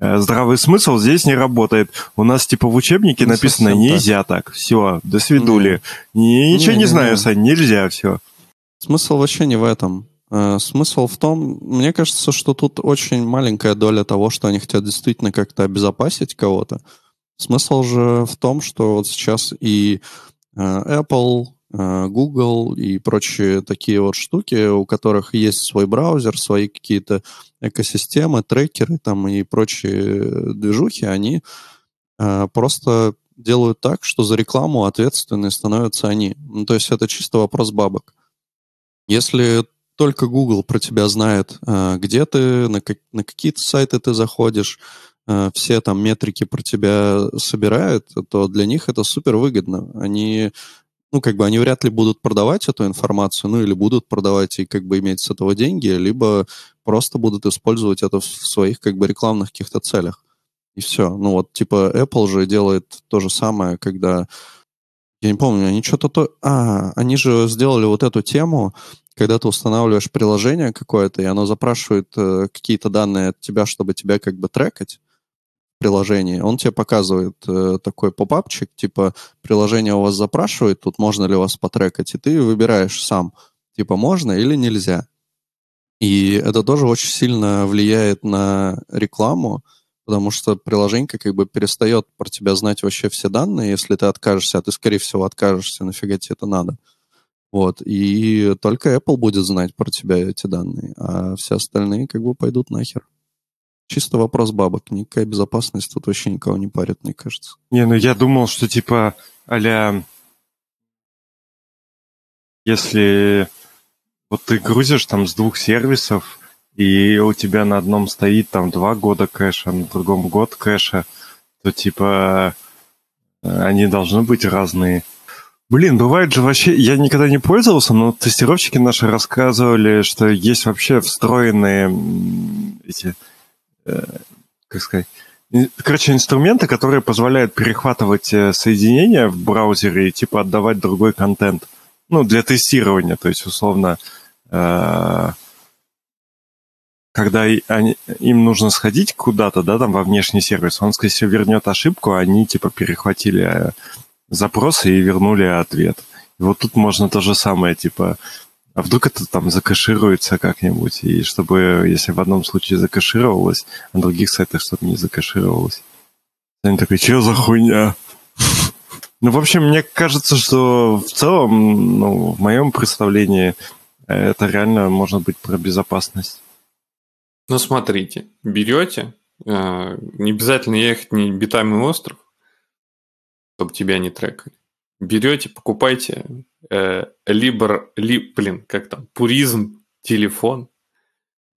[SPEAKER 1] Э, здравый смысл здесь не работает. У нас типа в учебнике не написано нельзя так. так. Все, до свидули. Не. Ничего не, не, не знаю, Сань, нельзя, все.
[SPEAKER 3] Смысл вообще не в этом. Э, смысл в том, мне кажется, что тут очень маленькая доля того, что они хотят действительно как-то обезопасить кого-то. Смысл же в том, что вот сейчас и э, Apple, Google и прочие такие вот штуки, у которых есть свой браузер, свои какие-то экосистемы, трекеры там и прочие движухи, они э, просто делают так, что за рекламу ответственны становятся они. Ну, то есть это чисто вопрос бабок. Если только Google про тебя знает, э, где ты, на, как, на какие-то сайты ты заходишь, все там метрики про тебя собирают, то для них это супер выгодно. Они ну, как бы они вряд ли будут продавать эту информацию, ну, или будут продавать и как бы иметь с этого деньги, либо просто будут использовать это в своих как бы рекламных каких-то целях. И все. Ну, вот типа Apple же делает то же самое, когда... Я не помню, они что-то то... А, они же сделали вот эту тему, когда ты устанавливаешь приложение какое-то, и оно запрашивает э, какие-то данные от тебя, чтобы тебя как бы трекать приложении, он тебе показывает э, такой попапчик, типа, приложение у вас запрашивает, тут можно ли вас потрекать, и ты выбираешь сам, типа, можно или нельзя. И это тоже очень сильно влияет на рекламу, потому что приложение как бы перестает про тебя знать вообще все данные, если ты откажешься, а ты, скорее всего, откажешься, нафига тебе это надо. Вот, и только Apple будет знать про тебя эти данные, а все остальные как бы пойдут нахер. Чисто вопрос бабок. Никакая безопасность тут вообще никого не парит, мне кажется.
[SPEAKER 1] Не, ну я думал, что типа а если вот ты грузишь там с двух сервисов, и у тебя на одном стоит там два года кэша, на другом год кэша, то типа они должны быть разные. Блин, бывает же вообще, я никогда не пользовался, но тестировщики наши рассказывали, что есть вообще встроенные эти Э, как сказать, короче, инструменты, которые позволяют перехватывать э, соединения в браузере и типа отдавать другой контент. Ну, для тестирования, то есть, условно, э, когда они, им нужно сходить куда-то, да, там во внешний сервис, он, скорее всего, вернет ошибку, а они типа перехватили запросы и вернули ответ. И вот тут можно то же самое, типа, а вдруг это там закэшируется как-нибудь, и чтобы, если в одном случае закэшировалось, а на других сайтах что-то не закэшировалось. Они такой, что за хуйня? Ну, в общем, мне кажется, что в целом, ну, в моем представлении, это реально может быть про безопасность.
[SPEAKER 4] Ну, смотрите, берете, э, не обязательно ехать не битами остров, чтобы тебя не трекали. Берете, покупайте э, либо, ли, блин, как там, пуризм, телефон,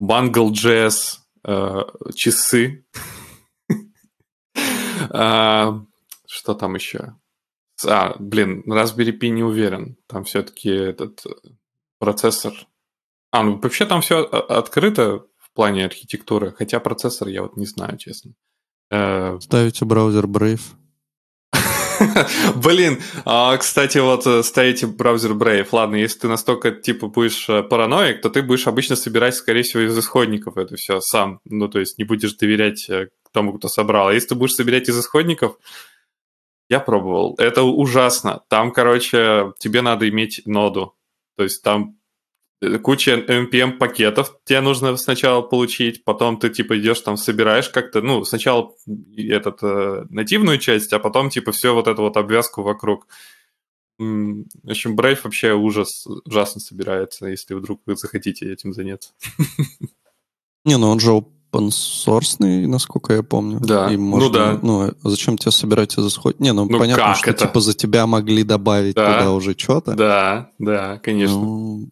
[SPEAKER 4] Jazz, э, часы. А, что там еще? А, блин, Raspberry Pi не уверен. Там все-таки этот процессор... А, ну вообще там все открыто в плане архитектуры, хотя процессор я вот не знаю, честно.
[SPEAKER 3] Э, Ставите браузер Brave.
[SPEAKER 4] Блин, а, кстати, вот э, ставите браузер Brave. Ладно, если ты настолько, типа, будешь э, параноик, то ты будешь обычно собирать, скорее всего, из исходников это все сам. Ну, то есть не будешь доверять э, тому, кто собрал. А если ты будешь собирать из исходников, я пробовал. Это ужасно. Там, короче, тебе надо иметь ноду. То есть там куча NPM пакетов тебе нужно сначала получить, потом ты типа идешь там собираешь как-то, ну сначала этот э, нативную часть, а потом типа все вот эту вот обвязку вокруг. В общем, Brave вообще ужас, ужасно собирается, если вдруг вы захотите этим заняться.
[SPEAKER 3] Не, ну он же open source, насколько я помню.
[SPEAKER 4] Да, и можно, ну да.
[SPEAKER 3] Ну, а зачем тебе собирать из исход... Не, ну, ну понятно, что это? типа за тебя могли добавить да. туда уже что-то.
[SPEAKER 4] Да, да, конечно. Ну,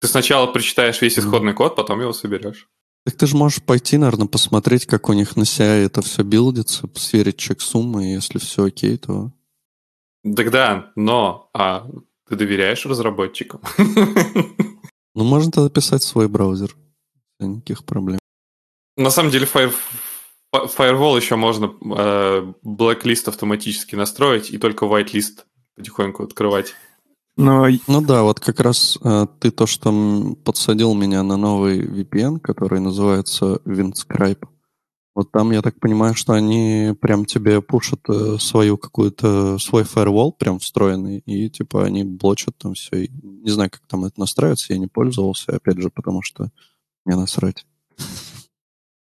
[SPEAKER 4] ты сначала прочитаешь весь исходный код, потом его соберешь.
[SPEAKER 3] Так ты же можешь пойти, наверное, посмотреть, как у них на CI это все билдится, сверить чек суммы, и если все окей, то...
[SPEAKER 4] Так да, но а ты доверяешь разработчикам?
[SPEAKER 3] Ну, можно тогда писать свой браузер. Никаких проблем.
[SPEAKER 4] На самом деле, Fire... Firewall еще можно э, blacklist автоматически настроить и только whitelist потихоньку открывать.
[SPEAKER 3] Но... Ну да, вот как раз э, ты то, что подсадил меня на новый VPN, который называется Windscribe. Вот там, я так понимаю, что они прям тебе пушат э, свою какую-то, свой firewall прям встроенный, и типа они блочат там все. И, не знаю, как там это настраивается, я не пользовался, опять же, потому что мне насрать.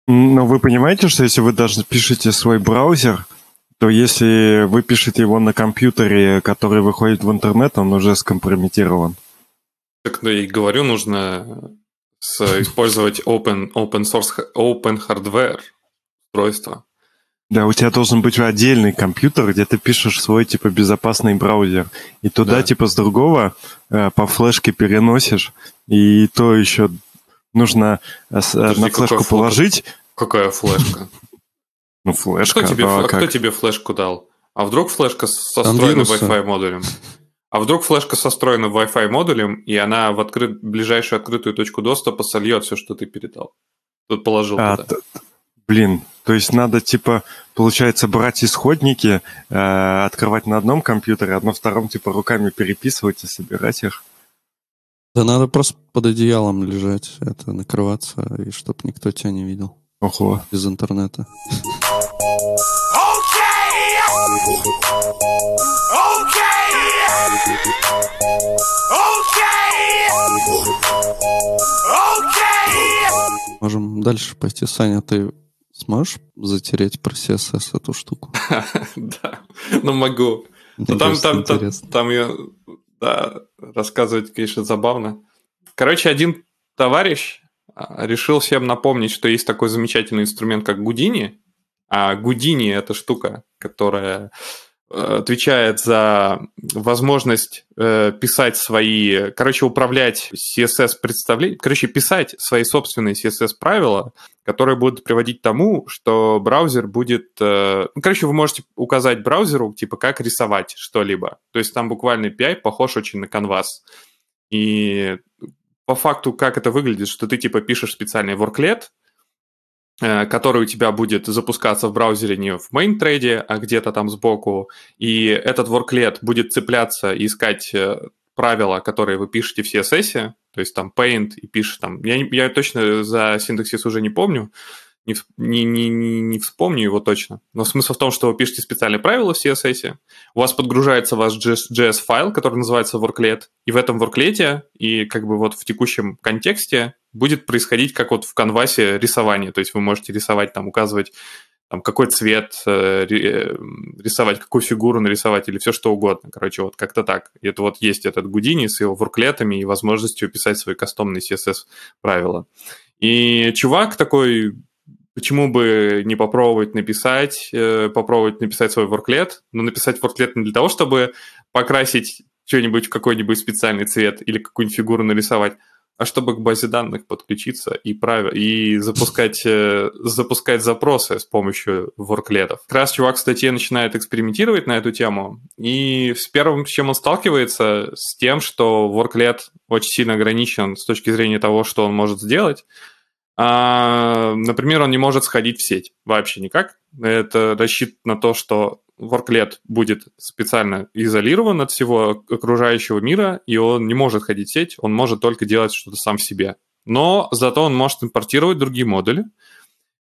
[SPEAKER 1] Но вы понимаете, что если вы даже пишете свой браузер, то если вы пишете его на компьютере, который выходит в интернет, он уже скомпрометирован.
[SPEAKER 4] Так ну и говорю, нужно использовать open, open source, open hardware устройство.
[SPEAKER 1] Да, у тебя должен быть отдельный компьютер, где ты пишешь свой, типа, безопасный браузер. И туда, да. типа, с другого э, по флешке переносишь. И то еще нужно э, Подожди, на флешку положить.
[SPEAKER 4] Какая флешка?
[SPEAKER 1] Ну, флешка.
[SPEAKER 4] Кто тебе, а, а кто тебе флешку дал? А вдруг флешка со встроенным Wi-Fi модулем? А вдруг флешка состроена Wi-Fi модулем, и она в открыт, ближайшую открытую точку доступа сольет все, что ты передал. Тут положил а, туда.
[SPEAKER 1] Блин, то есть надо, типа, получается, брать исходники, э, открывать на одном компьютере, а на втором, типа, руками переписывать и собирать их.
[SPEAKER 3] Да надо просто под одеялом лежать, это накрываться, и чтобы никто тебя не видел.
[SPEAKER 1] Ого.
[SPEAKER 3] Без интернета. Можем дальше пойти. Саня, ты сможешь затереть про CSS эту штуку?
[SPEAKER 4] Да, ну могу. Ну, там, там, там, там я, да, рассказывать, конечно, забавно. Короче, один товарищ а, решил всем напомнить, что есть такой замечательный инструмент, как Гудини. А Гудини – это штука, которая Э, отвечает за возможность э, писать свои, короче, управлять CSS представлением, короче, писать свои собственные CSS правила, которые будут приводить к тому, что браузер будет, э, ну, короче, вы можете указать браузеру, типа, как рисовать что-либо. То есть там буквально API похож очень на Canvas. И по факту, как это выглядит, что ты, типа, пишешь специальный Э, который у тебя будет запускаться в браузере не в main трейде, а где-то там сбоку, и этот worklet будет цепляться и искать э, правила, которые вы пишете в CSS, то есть там paint и пишешь там, я, я точно за синтаксис уже не помню, не, не, не, не вспомню его точно. Но смысл в том, что вы пишете специальные правила в CSS, у вас подгружается ваш JS-файл, который называется worklet, и в этом worklet и как бы вот в текущем контексте будет происходить как вот в канвасе рисование. То есть вы можете рисовать, там, указывать там, какой цвет э, э, рисовать, какую фигуру нарисовать или все что угодно. Короче, вот как-то так. И это вот есть этот Гудини с его ворклетами и возможностью писать свои кастомные CSS правила. И чувак такой почему бы не попробовать написать, э, попробовать написать свой ворклет, но написать ворклет не для того, чтобы покрасить что-нибудь в какой-нибудь специальный цвет или какую-нибудь фигуру нарисовать, а чтобы к базе данных подключиться и, прав... и запускать, э, запускать запросы с помощью ворклетов. Как раз чувак в статье начинает экспериментировать на эту тему, и с первым, с чем он сталкивается, с тем, что ворклет очень сильно ограничен с точки зрения того, что он может сделать, а, например, он не может сходить в сеть вообще никак. Это рассчитано на то, что ворклет будет специально изолирован от всего окружающего мира, и он не может ходить в сеть, он может только делать что-то сам в себе. Но зато он может импортировать другие модули.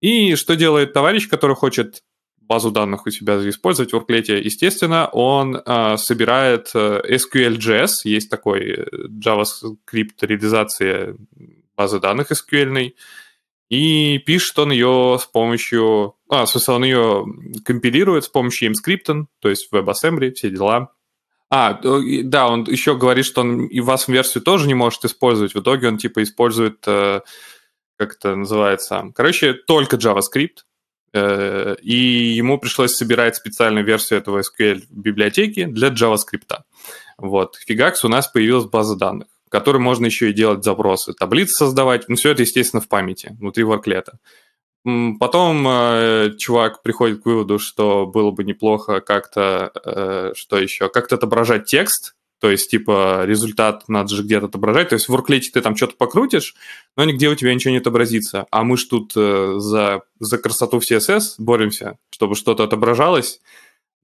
[SPEAKER 4] И что делает товарищ, который хочет базу данных у себя использовать в Worklet, естественно, он э, собирает э, SQL.js, есть такой э, JavaScript реализация базы данных SQL, и пишет он ее с помощью... А, в смысле, он ее компилирует с помощью mscripton, то есть WebAssembly, все дела. А, да, он еще говорит, что он и вас версию тоже не может использовать. В итоге он типа использует, э, как это называется, короче, только JavaScript. Э, и ему пришлось собирать специальную версию этого SQL библиотеки для JavaScript. Вот. Фигакс у нас появилась база данных которым можно еще и делать запросы, таблицы создавать. Ну, все это, естественно, в памяти, внутри ворклета. Потом э, чувак приходит к выводу, что было бы неплохо как-то, э, что еще, как-то отображать текст, то есть, типа, результат надо же где-то отображать. То есть в ворклете ты там что-то покрутишь, но нигде у тебя ничего не отобразится. А мы ж тут э, за, за красоту в CSS боремся, чтобы что-то отображалось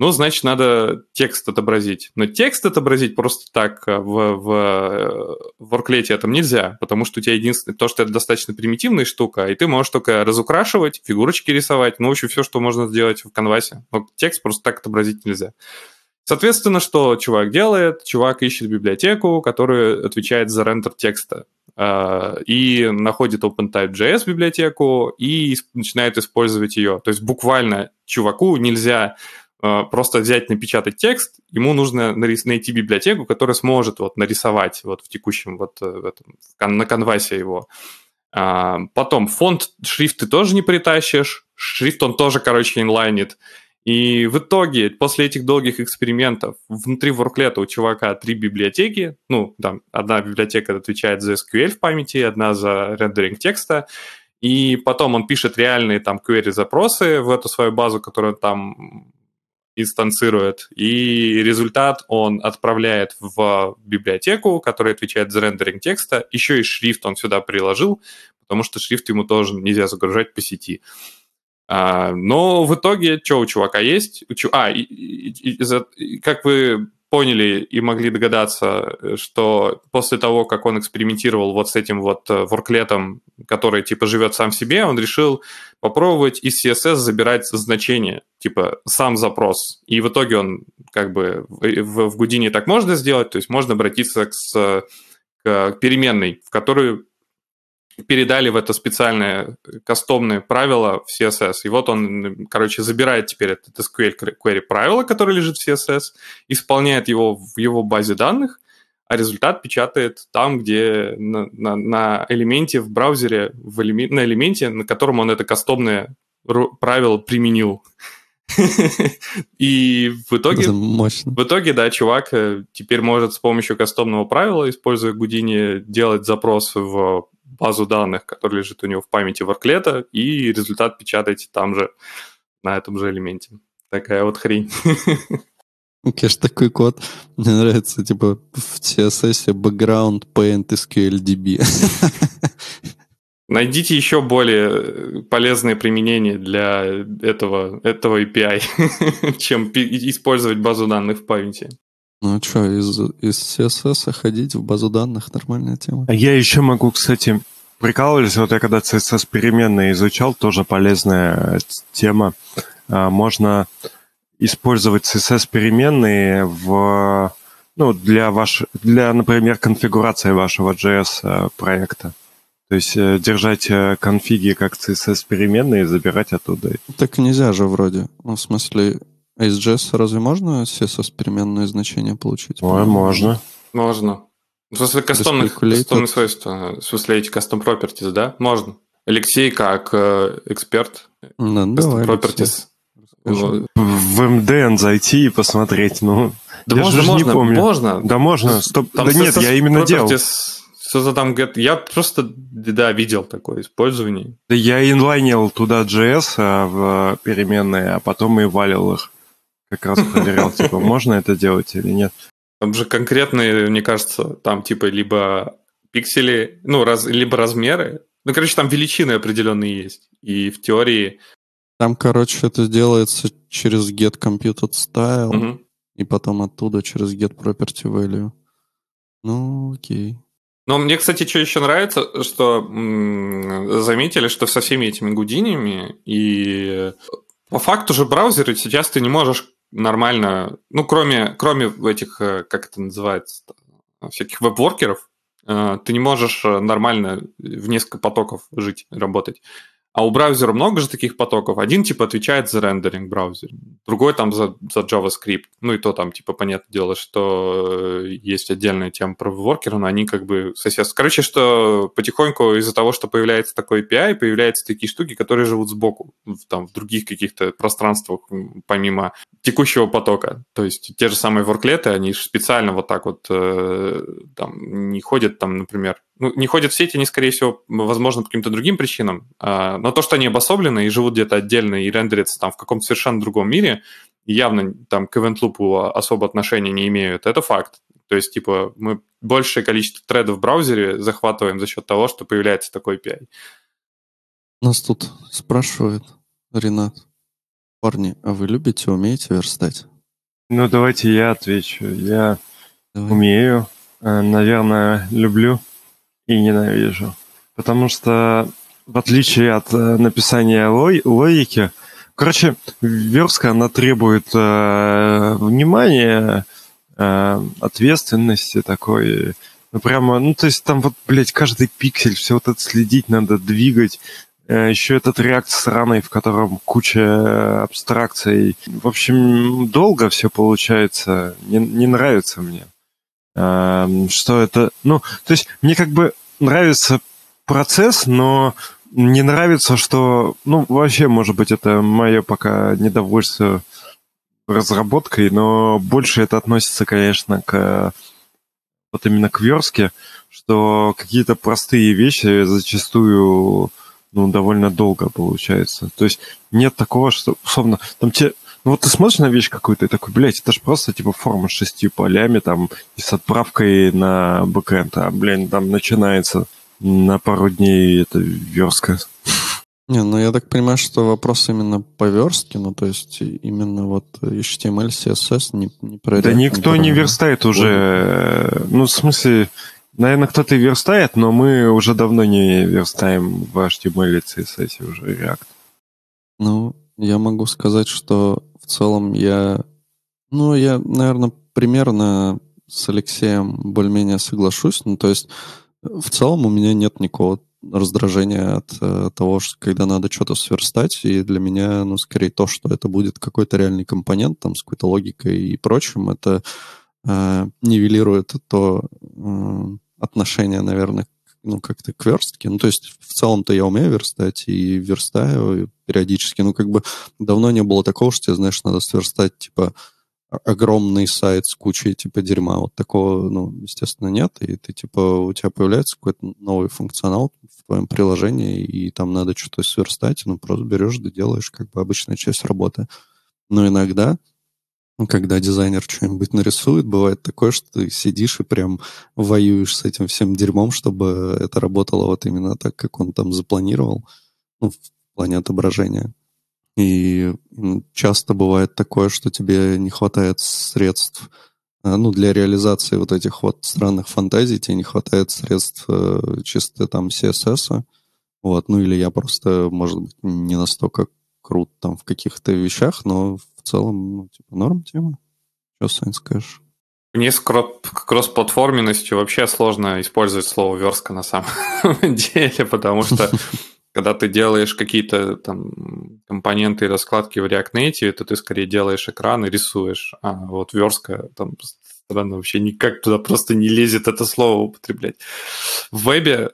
[SPEAKER 4] ну, значит, надо текст отобразить. Но текст отобразить просто так э, в, э, в ворклете этом нельзя, потому что у тебя единственное, то, что это достаточно примитивная штука, и ты можешь только разукрашивать, фигурочки рисовать, ну, в общем, все, что можно сделать в конвасе. Но текст просто так отобразить нельзя. Соответственно, что чувак делает? Чувак ищет библиотеку, которая отвечает за рендер текста э, и находит OpenType.js библиотеку и начинает использовать ее. То есть буквально чуваку нельзя просто взять, напечатать текст, ему нужно найти библиотеку, которая сможет вот нарисовать вот в текущем вот э, этом, на канвасе его. А, потом фонд, шрифт ты тоже не притащишь, шрифт он тоже, короче, инлайнит. И в итоге, после этих долгих экспериментов, внутри ворклета у чувака три библиотеки. Ну, там, одна библиотека отвечает за SQL в памяти, одна за рендеринг текста. И потом он пишет реальные там query-запросы в эту свою базу, которую там инстанцирует, и результат он отправляет в библиотеку, которая отвечает за рендеринг текста. Еще и шрифт он сюда приложил, потому что шрифт ему тоже нельзя загружать по сети. А, но в итоге, что у чувака есть? А, и, и, и, как вы поняли и могли догадаться, что после того, как он экспериментировал вот с этим вот э, ворклетом, который типа живет сам себе, он решил попробовать из CSS забирать значение, типа сам запрос. И в итоге он как бы в, в Гудине так можно сделать, то есть можно обратиться к, к переменной, в которую передали в это специальное кастомное правило в CSS. И вот он, короче, забирает теперь этот SQL query правило, которое лежит в CSS, исполняет его в его базе данных, а результат печатает там, где на, на, на элементе в браузере, в элеме, на элементе, на котором он это кастомное правило применил. И в итоге, в итоге, да, чувак э, теперь может с помощью кастомного правила, используя Гудини, делать запрос в базу данных, которая лежит у него в памяти ворклета, и результат печатаете там же, на этом же элементе. Такая вот хрень.
[SPEAKER 3] Конечно, такой код. Мне нравится, типа, в CSS background paint SQLDB.
[SPEAKER 4] Найдите еще более полезные применения для этого, этого API, чем использовать базу данных в памяти.
[SPEAKER 3] Ну а что, из, из CSS ходить в базу данных нормальная тема.
[SPEAKER 1] А я еще могу, кстати, прикалывались, вот я когда CSS переменные изучал, тоже полезная тема. А, можно использовать CSS переменные в, ну, для, ваш, для, например, конфигурации вашего JS э, проекта. То есть э, держать э, конфиги как CSS переменные и забирать оттуда.
[SPEAKER 3] Так нельзя же вроде. Ну, в смысле, а из JS разве можно CSS переменное значение получить?
[SPEAKER 1] Ой, можно.
[SPEAKER 4] Можно. В смысле, кастомных, кастомные свойства, в смысле, эти custom properties, да? Можно. Алексей, как э, эксперт
[SPEAKER 3] ну, custom давай,
[SPEAKER 4] properties.
[SPEAKER 1] В MDN зайти и посмотреть, ну...
[SPEAKER 4] Да я можно, можно, не помню. можно.
[SPEAKER 1] Да можно, стоп. Там да нет, я именно делал.
[SPEAKER 4] Что-то там, я просто, да, видел такое использование.
[SPEAKER 1] Да я инлайнил туда JS а, в переменные, а потом и валил их как раз проверял, типа, можно это делать или нет.
[SPEAKER 4] Там же конкретные, мне кажется, там типа либо пиксели, ну, раз, либо размеры. Ну, короче, там величины определенные есть. И в теории...
[SPEAKER 3] Там, короче, это делается через get computed style, угу. и потом оттуда через get property value. Ну, окей.
[SPEAKER 4] Но мне, кстати, что еще нравится, что м- заметили, что со всеми этими гудинями и по факту же браузеры сейчас ты не можешь нормально, ну, кроме, кроме этих, э, как это называется, всяких веб-воркеров, э, ты не можешь э, нормально в несколько потоков жить, работать. А у браузера много же таких потоков. Один типа отвечает за рендеринг браузера, другой там за, за JavaScript. Ну и то там типа понятное дело, что э, есть отдельная тема про воркеры, но они как бы соседствуют. Короче, что потихоньку из-за того, что появляется такой API, появляются такие штуки, которые живут сбоку, там в других каких-то пространствах, помимо текущего потока. То есть те же самые ворклеты, они специально вот так вот э, там не ходят там, например, ну, не ходят в сети, они, скорее всего, возможно, по каким-то другим причинам, а, но то, что они обособлены и живут где-то отдельно и рендерятся там в каком-то совершенно другом мире, явно там к event loop особо отношения не имеют, это факт. То есть, типа, мы большее количество тредов в браузере захватываем за счет того, что появляется такой API.
[SPEAKER 3] Нас тут спрашивают, Ренат, парни, а вы любите, умеете верстать?
[SPEAKER 1] Ну, давайте я отвечу. Я Давай. умею, э, наверное, люблю и ненавижу. Потому что, в отличие от э, написания лой, логики, короче, верстка, она требует э, внимания, э, ответственности такой. Ну, прямо, ну, то есть там вот, блядь, каждый пиксель, все вот это следить надо, двигать. Э, еще этот реакт сраный, в котором куча абстракций. В общем, долго все получается. Не, не нравится мне. Эм, что это... Ну, то есть мне как бы нравится процесс, но не нравится, что... Ну, вообще, может быть, это мое пока недовольство разработкой, но больше это относится, конечно, к вот именно к верстке, что какие-то простые вещи зачастую ну, довольно долго получается. То есть нет такого, что, условно, там те Ну вот ты смотришь на вещь какую-то и такой, блядь, это же просто типа форма с шестью полями там и с отправкой на бэкэнд, а, блин, там начинается на пару дней это верстка.
[SPEAKER 3] Не, ну я так понимаю, что вопрос именно по верстке, ну то есть именно вот HTML, CSS не, не
[SPEAKER 1] про Да никто не, верстает уже, ну в смысле, наверное, кто-то и верстает, но мы уже давно не верстаем в HTML и CSS уже React.
[SPEAKER 3] Ну, я могу сказать, что целом я, ну я, наверное, примерно с Алексеем более-менее соглашусь, ну то есть в целом у меня нет никакого раздражение от э, того, что когда надо что-то сверстать, и для меня, ну, скорее то, что это будет какой-то реальный компонент, там, с какой-то логикой и прочим, это э, нивелирует то э, отношение, наверное, ну, как-то к верстке. Ну, то есть, в целом-то я умею верстать и верстаю периодически. Ну, как бы давно не было такого, что, знаешь, надо сверстать, типа, огромный сайт с кучей, типа, дерьма. Вот такого, ну, естественно, нет. И ты, типа, у тебя появляется какой-то новый функционал в твоем приложении, и там надо что-то сверстать, ну, просто берешь да делаешь, как бы, обычная часть работы. Но иногда, когда дизайнер что-нибудь нарисует, бывает такое, что ты сидишь и прям воюешь с этим всем дерьмом, чтобы это работало вот именно так, как он там запланировал, ну, в плане отображения. И часто бывает такое, что тебе не хватает средств а, ну, для реализации вот этих вот странных фантазий, тебе не хватает средств э, чисто там CSS. Вот, ну или я просто, может быть, не настолько крут там в каких-то вещах, но в целом, ну, типа, норм тема. Что, Сань, скажешь?
[SPEAKER 4] Мне с кросс-платформенностью вообще сложно использовать слово верстка на самом деле, потому что когда ты делаешь какие-то там компоненты и раскладки в React Native, то ты скорее делаешь экран и рисуешь. А вот верстка там странно вообще никак туда просто не лезет это слово употреблять. В вебе,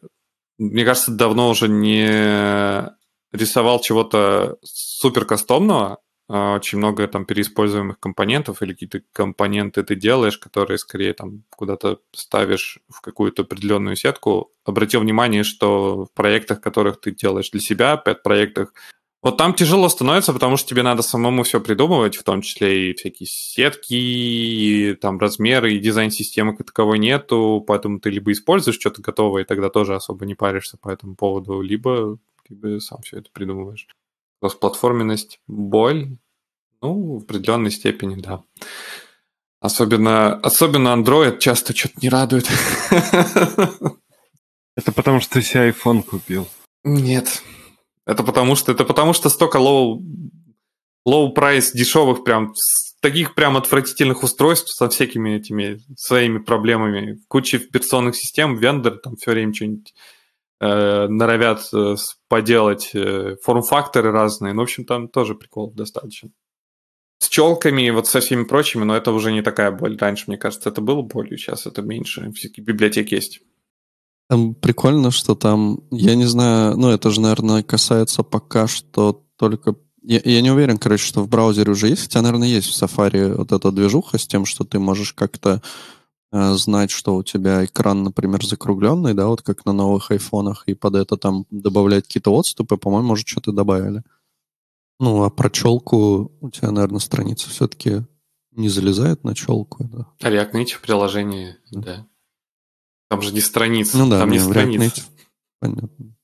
[SPEAKER 4] мне кажется, давно уже не рисовал чего-то супер кастомного, очень много там переиспользуемых компонентов или какие-то компоненты ты делаешь, которые скорее там куда-то ставишь в какую-то определенную сетку. Обратил внимание, что в проектах, которых ты делаешь для себя, пять проектах, вот там тяжело становится, потому что тебе надо самому все придумывать, в том числе и всякие сетки, и там размеры, и дизайн системы как таковой нету, поэтому ты либо используешь что-то готовое, и тогда тоже особо не паришься по этому поводу, либо бы сам все это придумываешь. Кроссплатформенность – боль? Ну, в определенной степени, да. Особенно, особенно Android часто что-то не радует.
[SPEAKER 1] Это потому, что ты себе iPhone купил.
[SPEAKER 4] Нет. Это потому что, это потому что столько low, low price дешевых прям таких прям отвратительных устройств со всякими этими своими проблемами. Куча операционных систем, вендор там все время что-нибудь э, норовят э, поделать, э, форм-факторы разные. Ну, в общем, там тоже приколов достаточно. С челками, вот со всеми прочими, но это уже не такая боль. Раньше, мне кажется, это было болью, сейчас это меньше. Всякие библиотеки есть.
[SPEAKER 3] Там прикольно, что там, я не знаю, ну это же, наверное, касается пока что только... Я, я не уверен, короче, что в браузере уже есть, хотя, наверное, есть в Safari вот эта движуха с тем, что ты можешь как-то знать, что у тебя экран, например, закругленный, да, вот как на новых айфонах, и под это там добавлять какие-то отступы, по-моему, может, что-то добавили. Ну, а про челку у тебя, наверное, страница все-таки не залезает на челку, да?
[SPEAKER 4] А React Native приложение, да. да. Там же не страница,
[SPEAKER 3] ну, да,
[SPEAKER 4] там
[SPEAKER 3] не страница. Понятно.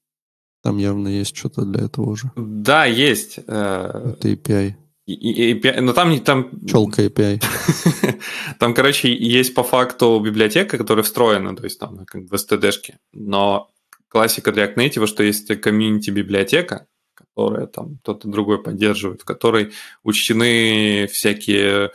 [SPEAKER 3] Там явно есть что-то для этого уже.
[SPEAKER 4] Да, есть.
[SPEAKER 3] Э, это API.
[SPEAKER 4] И, API, но там... там...
[SPEAKER 3] Челка API.
[SPEAKER 4] там, короче, есть по факту библиотека, которая встроена, то есть там как в STD-шке, но классика React Native, что есть комьюнити-библиотека, которая там кто-то другой поддерживает, в которой учтены всякие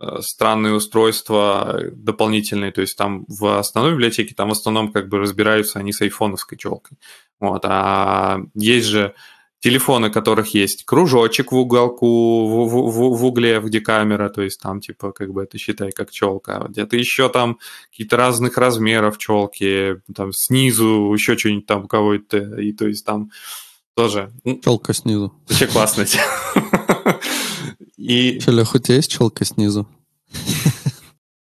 [SPEAKER 4] э, странные устройства дополнительные, то есть там в основной библиотеке, там в основном как бы разбираются они с айфоновской челкой. Вот, а есть же телефоны которых есть кружочек в уголку, в, в, в угле, где камера, то есть там типа как бы это считай как челка, где-то еще там какие-то разных размеров челки, там снизу еще что-нибудь там у кого-то, и то есть там тоже...
[SPEAKER 3] Челка снизу.
[SPEAKER 4] Вообще классно.
[SPEAKER 3] И... Че, Лех, у тебя есть челка снизу?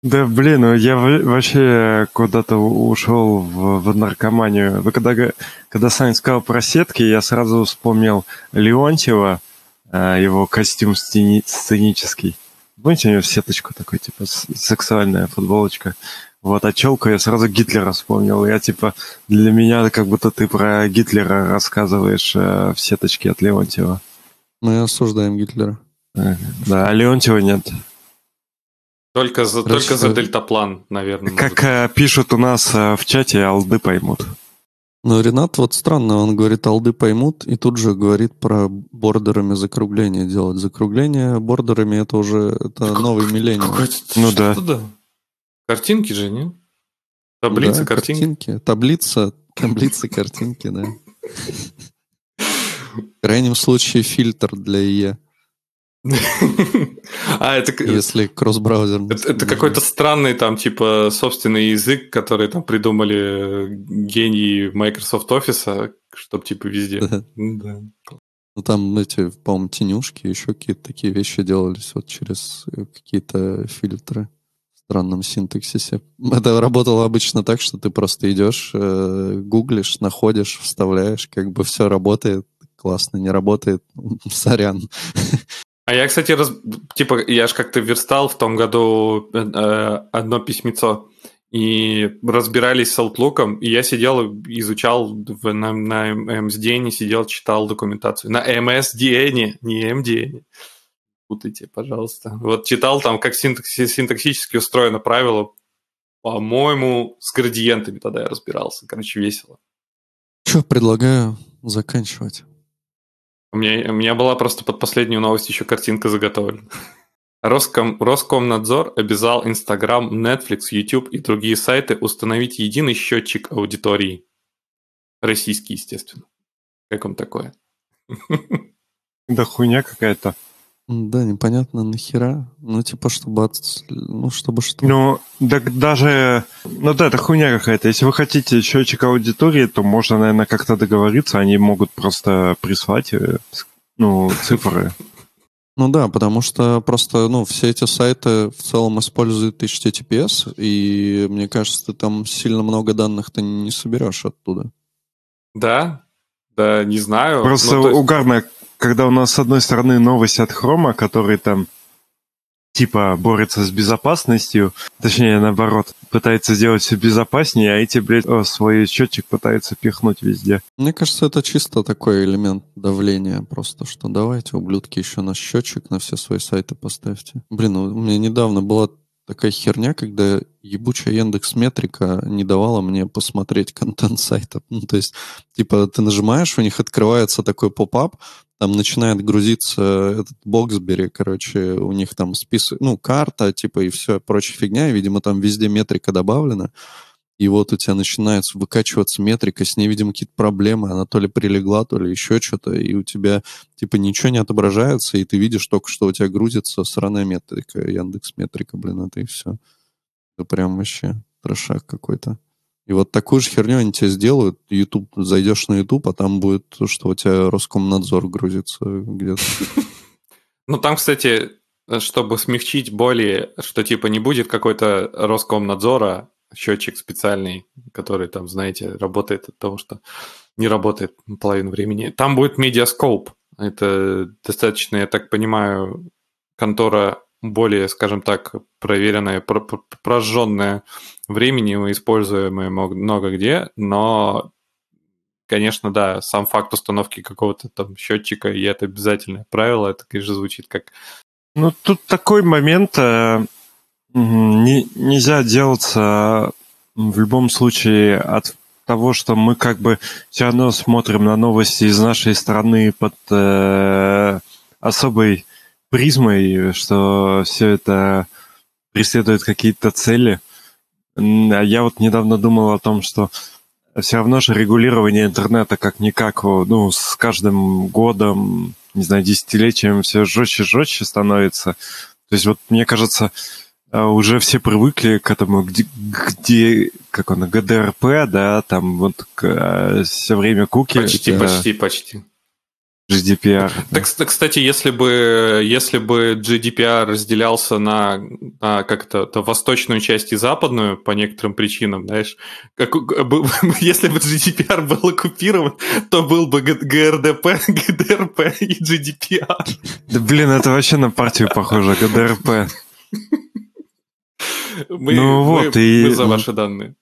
[SPEAKER 1] Да, блин, ну я вообще куда-то ушел в, в наркоманию. Вы когда, когда Саня сказал про сетки, я сразу вспомнил Леонтьева, э, его костюм сцени- сценический. Помните, у него сеточку такой, типа, сексуальная футболочка. Вот, а челку я сразу Гитлера вспомнил. Я, типа, для меня как будто ты про Гитлера рассказываешь э, в сеточке от Леонтьева.
[SPEAKER 3] Мы осуждаем Гитлера.
[SPEAKER 1] Да, а Леонтьева нет.
[SPEAKER 4] Только за, Короче, только за дельтаплан, наверное.
[SPEAKER 1] Как э, пишут у нас э, в чате, алды поймут.
[SPEAKER 3] Ну, Ренат вот странно, он говорит, алды поймут, и тут же говорит про бордерами закругления делать. Закругление бордерами это уже это как, новый миллениум.
[SPEAKER 1] Ну да.
[SPEAKER 4] да. Картинки же, не? Таблица, да, картинки. картинки.
[SPEAKER 3] Таблица, таблицы, картинки, да. В крайнем случае фильтр для ИЕ. А, это... Если кросс-браузер.
[SPEAKER 4] Это, это какой-то странный там, типа, собственный язык, который там придумали гении Microsoft Office, чтобы, типа, везде. Да. да.
[SPEAKER 3] Ну, там эти, по-моему, тенюшки, еще какие-то такие вещи делались вот через э, какие-то фильтры в странном синтаксисе. Это работало обычно так, что ты просто идешь, э, гуглишь, находишь, вставляешь, как бы все работает, классно, не работает, сорян.
[SPEAKER 4] А я, кстати, раз... типа, я ж как-то верстал в том году э, одно письмецо, и разбирались с Outlook, и я сидел, изучал в, на, на MSDN, сидел, читал документацию. На MSDN, не MDN. Путайте, пожалуйста. Вот читал там, как синтакси, синтаксически устроено правило. По-моему, с градиентами тогда я разбирался. Короче, весело.
[SPEAKER 3] Что, предлагаю заканчивать.
[SPEAKER 4] У меня, у меня была просто под последнюю новость еще картинка заготовлена. Роском, Роскомнадзор обязал Instagram, Netflix, YouTube и другие сайты установить единый счетчик аудитории. Российский, естественно. Как вам такое?
[SPEAKER 1] Да хуйня какая-то.
[SPEAKER 3] Да, непонятно нахера. Ну, типа, чтобы от... Ну, чтобы что.
[SPEAKER 1] Ну, так даже... Ну да, это хуйня какая-то. Если вы хотите счетчик аудитории, то можно, наверное, как-то договориться. Они могут просто прислать, э, ну, цифры.
[SPEAKER 3] Ну да, потому что просто, ну, все эти сайты в целом используют HTTPS, и мне кажется, ты там сильно много данных ты не соберешь оттуда.
[SPEAKER 4] Да, да, не знаю.
[SPEAKER 1] Просто ну, есть... угарно, когда у нас с одной стороны новость от Хрома, который там типа борется с безопасностью, точнее наоборот, пытается сделать все безопаснее, а эти, блядь, о, свой счетчик пытаются пихнуть везде.
[SPEAKER 3] Мне кажется, это чисто такой элемент давления просто, что давайте, ублюдки, еще на счетчик на все свои сайты поставьте. Блин, у меня недавно была такая херня, когда ебучая Яндекс Метрика не давала мне посмотреть контент сайта. Ну, то есть, типа, ты нажимаешь, у них открывается такой поп-ап, там начинает грузиться этот Боксбери, короче, у них там список, ну, карта, типа, и все прочая фигня, и, видимо, там везде метрика добавлена, и вот у тебя начинается выкачиваться метрика, с ней, видимо, какие-то проблемы, она то ли прилегла, то ли еще что-то, и у тебя, типа, ничего не отображается, и ты видишь только, что у тебя грузится сраная метрика, Яндекс метрика, блин, это и все. Это прям вообще трошак какой-то. И вот такую же херню они тебе сделают. YouTube, зайдешь на YouTube, а там будет, что у тебя Роскомнадзор грузится где-то.
[SPEAKER 4] Ну, там, кстати, чтобы смягчить боли, что типа не будет какой-то Роскомнадзора, счетчик специальный, который там, знаете, работает от того, что не работает половину времени. Там будет Mediascope. Это достаточно, я так понимаю, контора более, скажем так, проверенная, прожженная временем, используемая много где, но, конечно, да, сам факт установки какого-то там счетчика, и это обязательное правило, это, конечно, звучит как...
[SPEAKER 1] Ну, тут такой момент, э, не, нельзя делаться в любом случае от того, что мы как бы все равно смотрим на новости из нашей страны под э, особой призмой, что все это преследует какие-то цели. А я вот недавно думал о том, что все равно же регулирование интернета как-никак, ну, с каждым годом, не знаю, десятилетием все жестче жестче становится. То есть вот мне кажется, а, уже все привыкли к этому, где, где как он, ГДРП, да, там вот к, а, все время куки.
[SPEAKER 4] Почти,
[SPEAKER 1] да.
[SPEAKER 4] почти, почти.
[SPEAKER 1] GDPR.
[SPEAKER 4] Так, кстати, если бы, если бы GDPR разделялся на, на как-то восточную часть и западную по некоторым причинам, знаешь, как, если бы GDPR был оккупирован, то был бы ГРДП, ГДРП и GDPR.
[SPEAKER 1] Да блин, это вообще на партию похоже, ГДРП.
[SPEAKER 4] Мы, ну вот, мы, и... мы за ваши данные.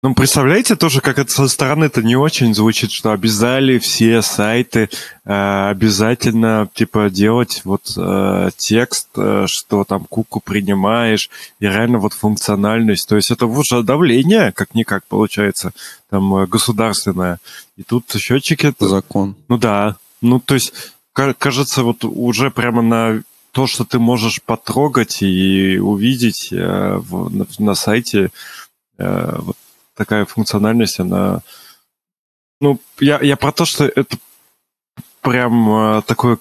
[SPEAKER 1] Ну, представляете тоже, как это со стороны это не очень звучит, что обязали все сайты э, обязательно, типа, делать вот э, текст, э, что там куку принимаешь, и реально вот функциональность. То есть это уже давление, как-никак, получается, там, э, государственное. И тут счетчики...
[SPEAKER 3] Закон.
[SPEAKER 1] Ну да. Ну, то есть, кажется, вот уже прямо на то, что ты можешь потрогать и увидеть э, в, на, на сайте, э, вот такая функциональность, она... Ну, я, я про то, что это прям э, такой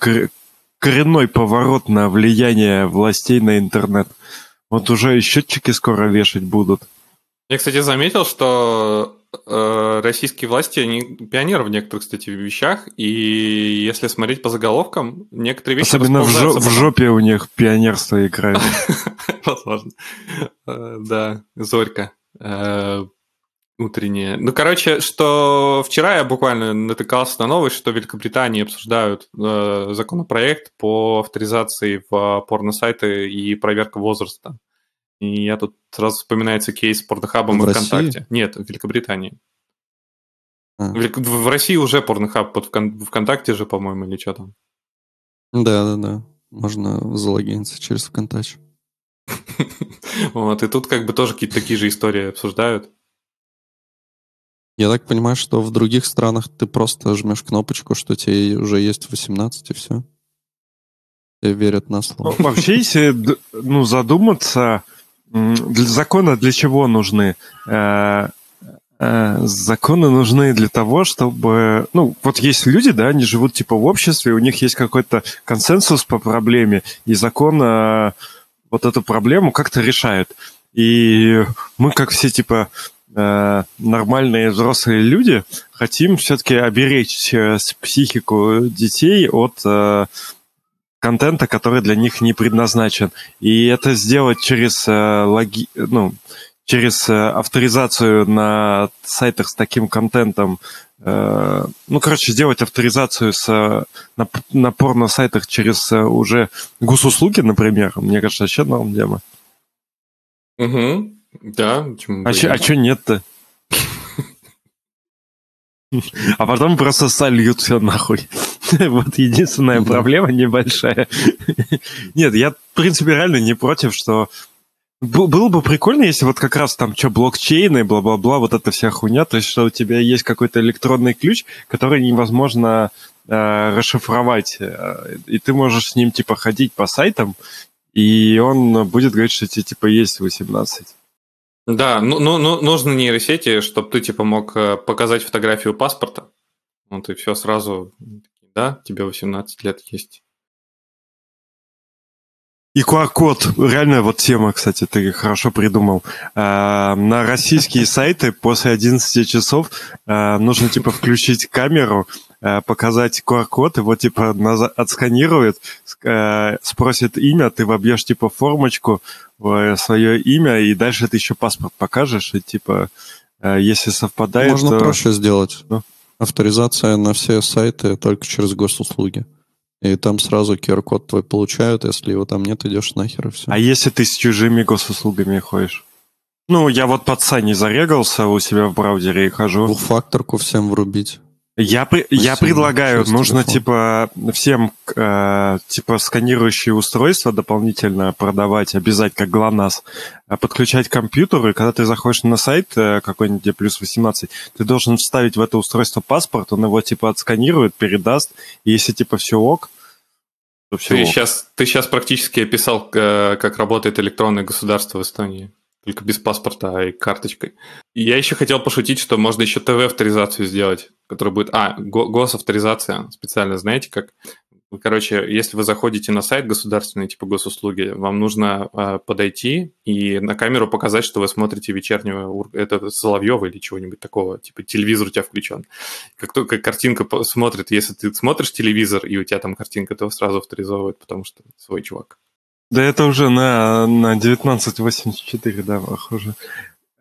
[SPEAKER 1] коренной поворот на влияние властей на интернет. Вот уже и счетчики скоро вешать будут.
[SPEAKER 4] Я, кстати, заметил, что э, российские власти, они пионеры в некоторых, кстати, вещах, и если смотреть по заголовкам, некоторые вещи...
[SPEAKER 1] Особенно в, жо- в жопе у них пионерство играет.
[SPEAKER 4] Возможно. Э, да, Зорька. Утренние. Ну, короче, что вчера я буквально натыкался на новость, что в Великобритании обсуждают э, законопроект по авторизации в порно-сайты и проверка возраста. И я тут сразу вспоминается кейс с порнохабом в и ВКонтакте. России? Нет, в Великобритании. А. В, в России уже порнохаб под ВКонтакте же, по-моему, или что там.
[SPEAKER 3] Да-да-да. Можно залогиниться через ВКонтакте.
[SPEAKER 4] Вот, и тут как бы тоже какие-то такие же истории обсуждают.
[SPEAKER 3] Я так понимаю, что в других странах ты просто жмешь кнопочку, что тебе уже есть 18, и все. Тебе верят на слово.
[SPEAKER 1] Ну, вообще, если ну, задуматься, для закона для чего нужны? Э, э, законы нужны для того, чтобы... Ну, вот есть люди, да, они живут типа в обществе, у них есть какой-то консенсус по проблеме, и закон э, вот эту проблему как-то решает. И мы как все типа нормальные взрослые люди хотим все-таки оберечь э, психику детей от э, контента, который для них не предназначен. И это сделать через логи... ну, через авторизацию на сайтах с таким контентом, ну, короче, сделать авторизацию с, на, на порно-сайтах через уже госуслуги, например, мне кажется, вообще норм тема.
[SPEAKER 4] Угу. Да,
[SPEAKER 1] а, чё, а нет-то? А потом просто сольют все нахуй. Вот единственная проблема небольшая. Нет, я, в принципе, реально не против, что... Было бы прикольно, если вот как раз там что, блокчейны, бла-бла-бла, вот эта вся хуйня, то есть что у тебя есть какой-то электронный ключ, который невозможно э, расшифровать, э, и ты можешь с ним, типа, ходить по сайтам, и он будет говорить, что тебе, типа, есть 18.
[SPEAKER 4] Да, ну, ну, ну нужны нейросети, чтобы ты типа мог э, показать фотографию паспорта. Вот и все сразу, да, тебе 18 лет есть.
[SPEAKER 1] И QR-код, реально вот тема, кстати, ты хорошо придумал. А, на российские сайты после 11 часов а, нужно типа включить камеру, показать QR-код, его типа отсканирует, спросит имя, ты вобьешь типа формочку, свое имя, и дальше ты еще паспорт покажешь, и типа, э, если совпадает,
[SPEAKER 3] Можно
[SPEAKER 1] то...
[SPEAKER 3] проще сделать. Ну? Авторизация на все сайты только через госуслуги. И там сразу QR-код твой получают, если его там нет, идешь нахер и все.
[SPEAKER 1] А если ты с чужими госуслугами ходишь? Ну, я вот под Сани зарегался у себя в браузере и хожу.
[SPEAKER 3] Двухфакторку всем врубить.
[SPEAKER 1] Я, при, я предлагаю, нужно телефон. типа всем э, типа сканирующие устройства дополнительно продавать, обязать как ГЛОНАСС, э, подключать к компьютеру, и когда ты заходишь на сайт э, какой-нибудь, где плюс 18, ты должен вставить в это устройство паспорт, он его типа отсканирует, передаст, и если типа все ок,
[SPEAKER 4] то все ты ок. Сейчас, ты сейчас практически описал, э, как работает электронное государство в Эстонии только без паспорта, а и карточкой. И я еще хотел пошутить, что можно еще ТВ-авторизацию сделать, которая будет... А, госавторизация специально, знаете, как Короче, если вы заходите на сайт государственный, типа госуслуги, вам нужно э, подойти и на камеру показать, что вы смотрите вечернего, это Соловьева или чего-нибудь такого, типа телевизор у тебя включен. Как только картинка смотрит, если ты смотришь телевизор и у тебя там картинка, то сразу авторизовывает, потому что свой чувак.
[SPEAKER 1] Да это уже на, на 1984, да, похоже.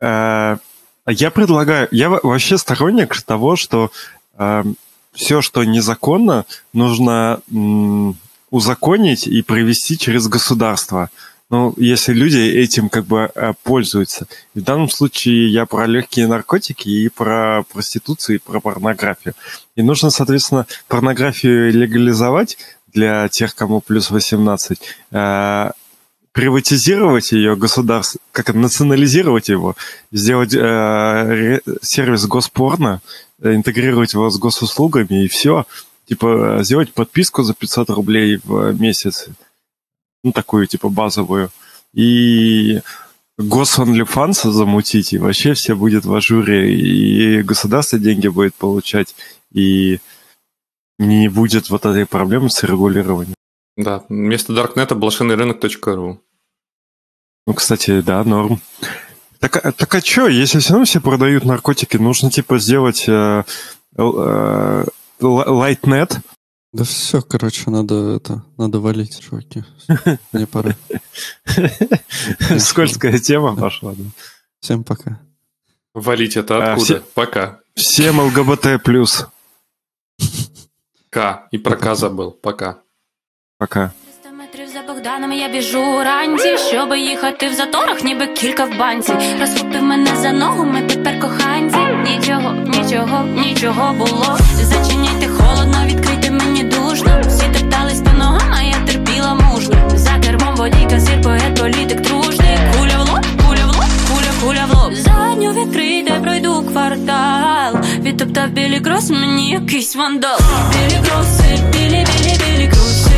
[SPEAKER 1] А, я предлагаю, я вообще сторонник того, что э, все, что незаконно, нужно узаконить и провести через государство. Ну, если люди этим как бы э, пользуются. в данном случае я про легкие наркотики и про проституцию, и про порнографию. И нужно, соответственно, порнографию легализовать для тех, кому плюс 18, э, приватизировать ее государство, как национализировать его, сделать э, сервис госпорно, интегрировать его с госуслугами и все. Типа сделать подписку за 500 рублей в месяц, ну такую типа базовую, и гос OnlyFans замутить, и вообще все будет в ажуре, и государство деньги будет получать, и не будет вот этой проблемы с регулированием.
[SPEAKER 4] Да, вместо Даркнета блошиный рынок.ру.
[SPEAKER 1] Ну, кстати, да, норм. Так, а, так а что, если все равно все продают наркотики, нужно типа сделать э, э, лайтнет?
[SPEAKER 3] Да все, короче, надо это, надо валить, чуваки. Мне пора.
[SPEAKER 1] Скользкая тема пошла.
[SPEAKER 3] Всем пока.
[SPEAKER 4] Валить это а, откуда? Пока.
[SPEAKER 1] Всем ЛГБТ плюс.
[SPEAKER 4] К. И про К забыл. Пока.
[SPEAKER 1] Пока.
[SPEAKER 5] Богданом я біжу ранці, щоб їхати в заторах, ніби кілька в банці. Розхопив мене за ногу, ми тепер коханці. Нічого, нічого, нічого було. Зачиняйте холодно, відкрийте мені душно. Всі топтались по ногам, а я терпіла мужньо. За кермом водійка, сир, поет, політик тружний. Куля в лоб, куля в лоб, куля, куля в лоб. Задню відкрийте, пройду квартал. Відтоптав білі крос, мені якийсь вандал. Білі кроси, білі, білі, білі кроси.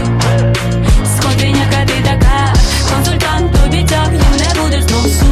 [SPEAKER 5] Скотиняка ти така, консультант обіцяв, не будеш зносу